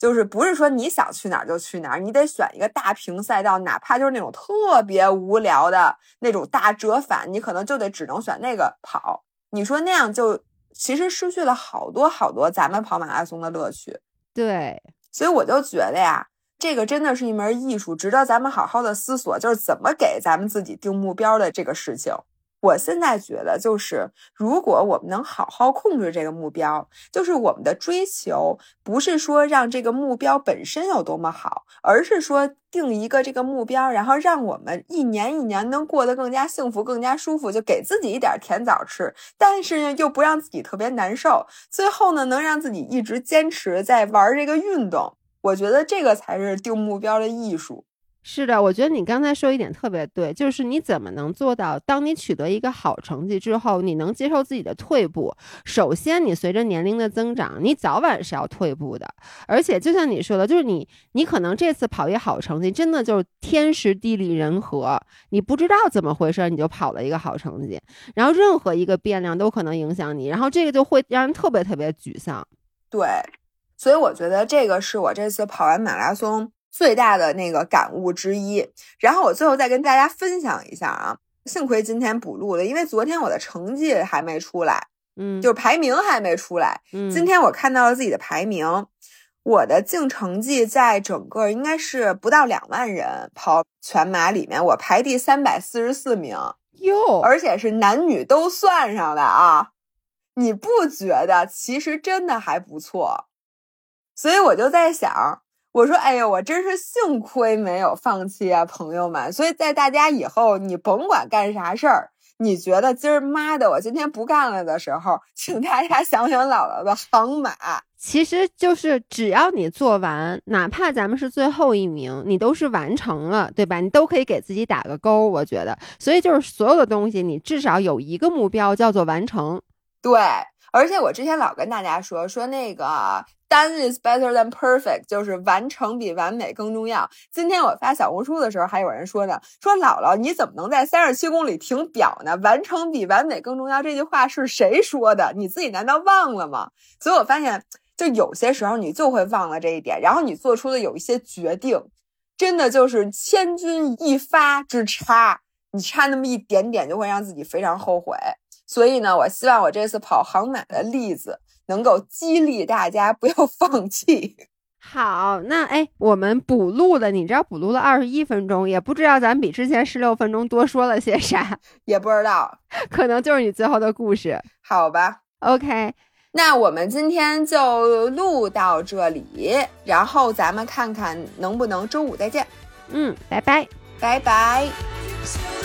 就是不是说你想去哪儿就去哪儿，你得选一个大平赛道，哪怕就是那种特别无聊的那种大折返，你可能就得只能选那个跑。你说那样就其实失去了好多好多咱们跑马拉松的乐趣。对，所以我就觉得呀，这个真的是一门艺术，值得咱们好好的思索，就是怎么给咱们自己定目标的这个事情。我现在觉得，就是如果我们能好好控制这个目标，就是我们的追求不是说让这个目标本身有多么好，而是说定一个这个目标，然后让我们一年一年能过得更加幸福、更加舒服，就给自己一点甜枣吃，但是呢又不让自己特别难受，最后呢能让自己一直坚持在玩这个运动。我觉得这个才是定目标的艺术。是的，我觉得你刚才说一点特别对，就是你怎么能做到，当你取得一个好成绩之后，你能接受自己的退步。首先，你随着年龄的增长，你早晚是要退步的。而且，就像你说的，就是你，你可能这次跑一好成绩，真的就是天时地利人和，你不知道怎么回事，你就跑了一个好成绩。然后，任何一个变量都可能影响你，然后这个就会让人特别特别沮丧。对，所以我觉得这个是我这次跑完马拉松。最大的那个感悟之一，然后我最后再跟大家分享一下啊，幸亏今天补录了，因为昨天我的成绩还没出来，嗯，就是排名还没出来，嗯，今天我看到了自己的排名，我的净成绩在整个应该是不到两万人跑全马里面，我排第三百四十四名哟，而且是男女都算上的啊，你不觉得其实真的还不错？所以我就在想。我说：“哎呦，我真是幸亏没有放弃啊，朋友们！所以在大家以后，你甭管干啥事儿，你觉得今儿妈的我今天不干了的时候，请大家想想姥姥的航马。其实就是只要你做完，哪怕咱们是最后一名，你都是完成了，对吧？你都可以给自己打个勾。我觉得，所以就是所有的东西，你至少有一个目标叫做完成。对，而且我之前老跟大家说说那个。” Done is better than perfect，就是完成比完美更重要。今天我发小红书的时候，还有人说呢，说姥姥你怎么能在三十七公里停表呢？完成比完美更重要，这句话是谁说的？你自己难道忘了吗？所以我发现，就有些时候你就会忘了这一点，然后你做出的有一些决定，真的就是千钧一发之差，你差那么一点点，就会让自己非常后悔。所以呢，我希望我这次跑航马的例子。能够激励大家不要 放弃。好，那哎，我们补录了，你知道补录了二十一分钟，也不知道咱比之前十六分钟多说了些啥，也不知道，可能就是你最后的故事。好吧，OK，那我们今天就录到这里，然后咱们看看能不能周五再见。嗯，拜拜，拜拜。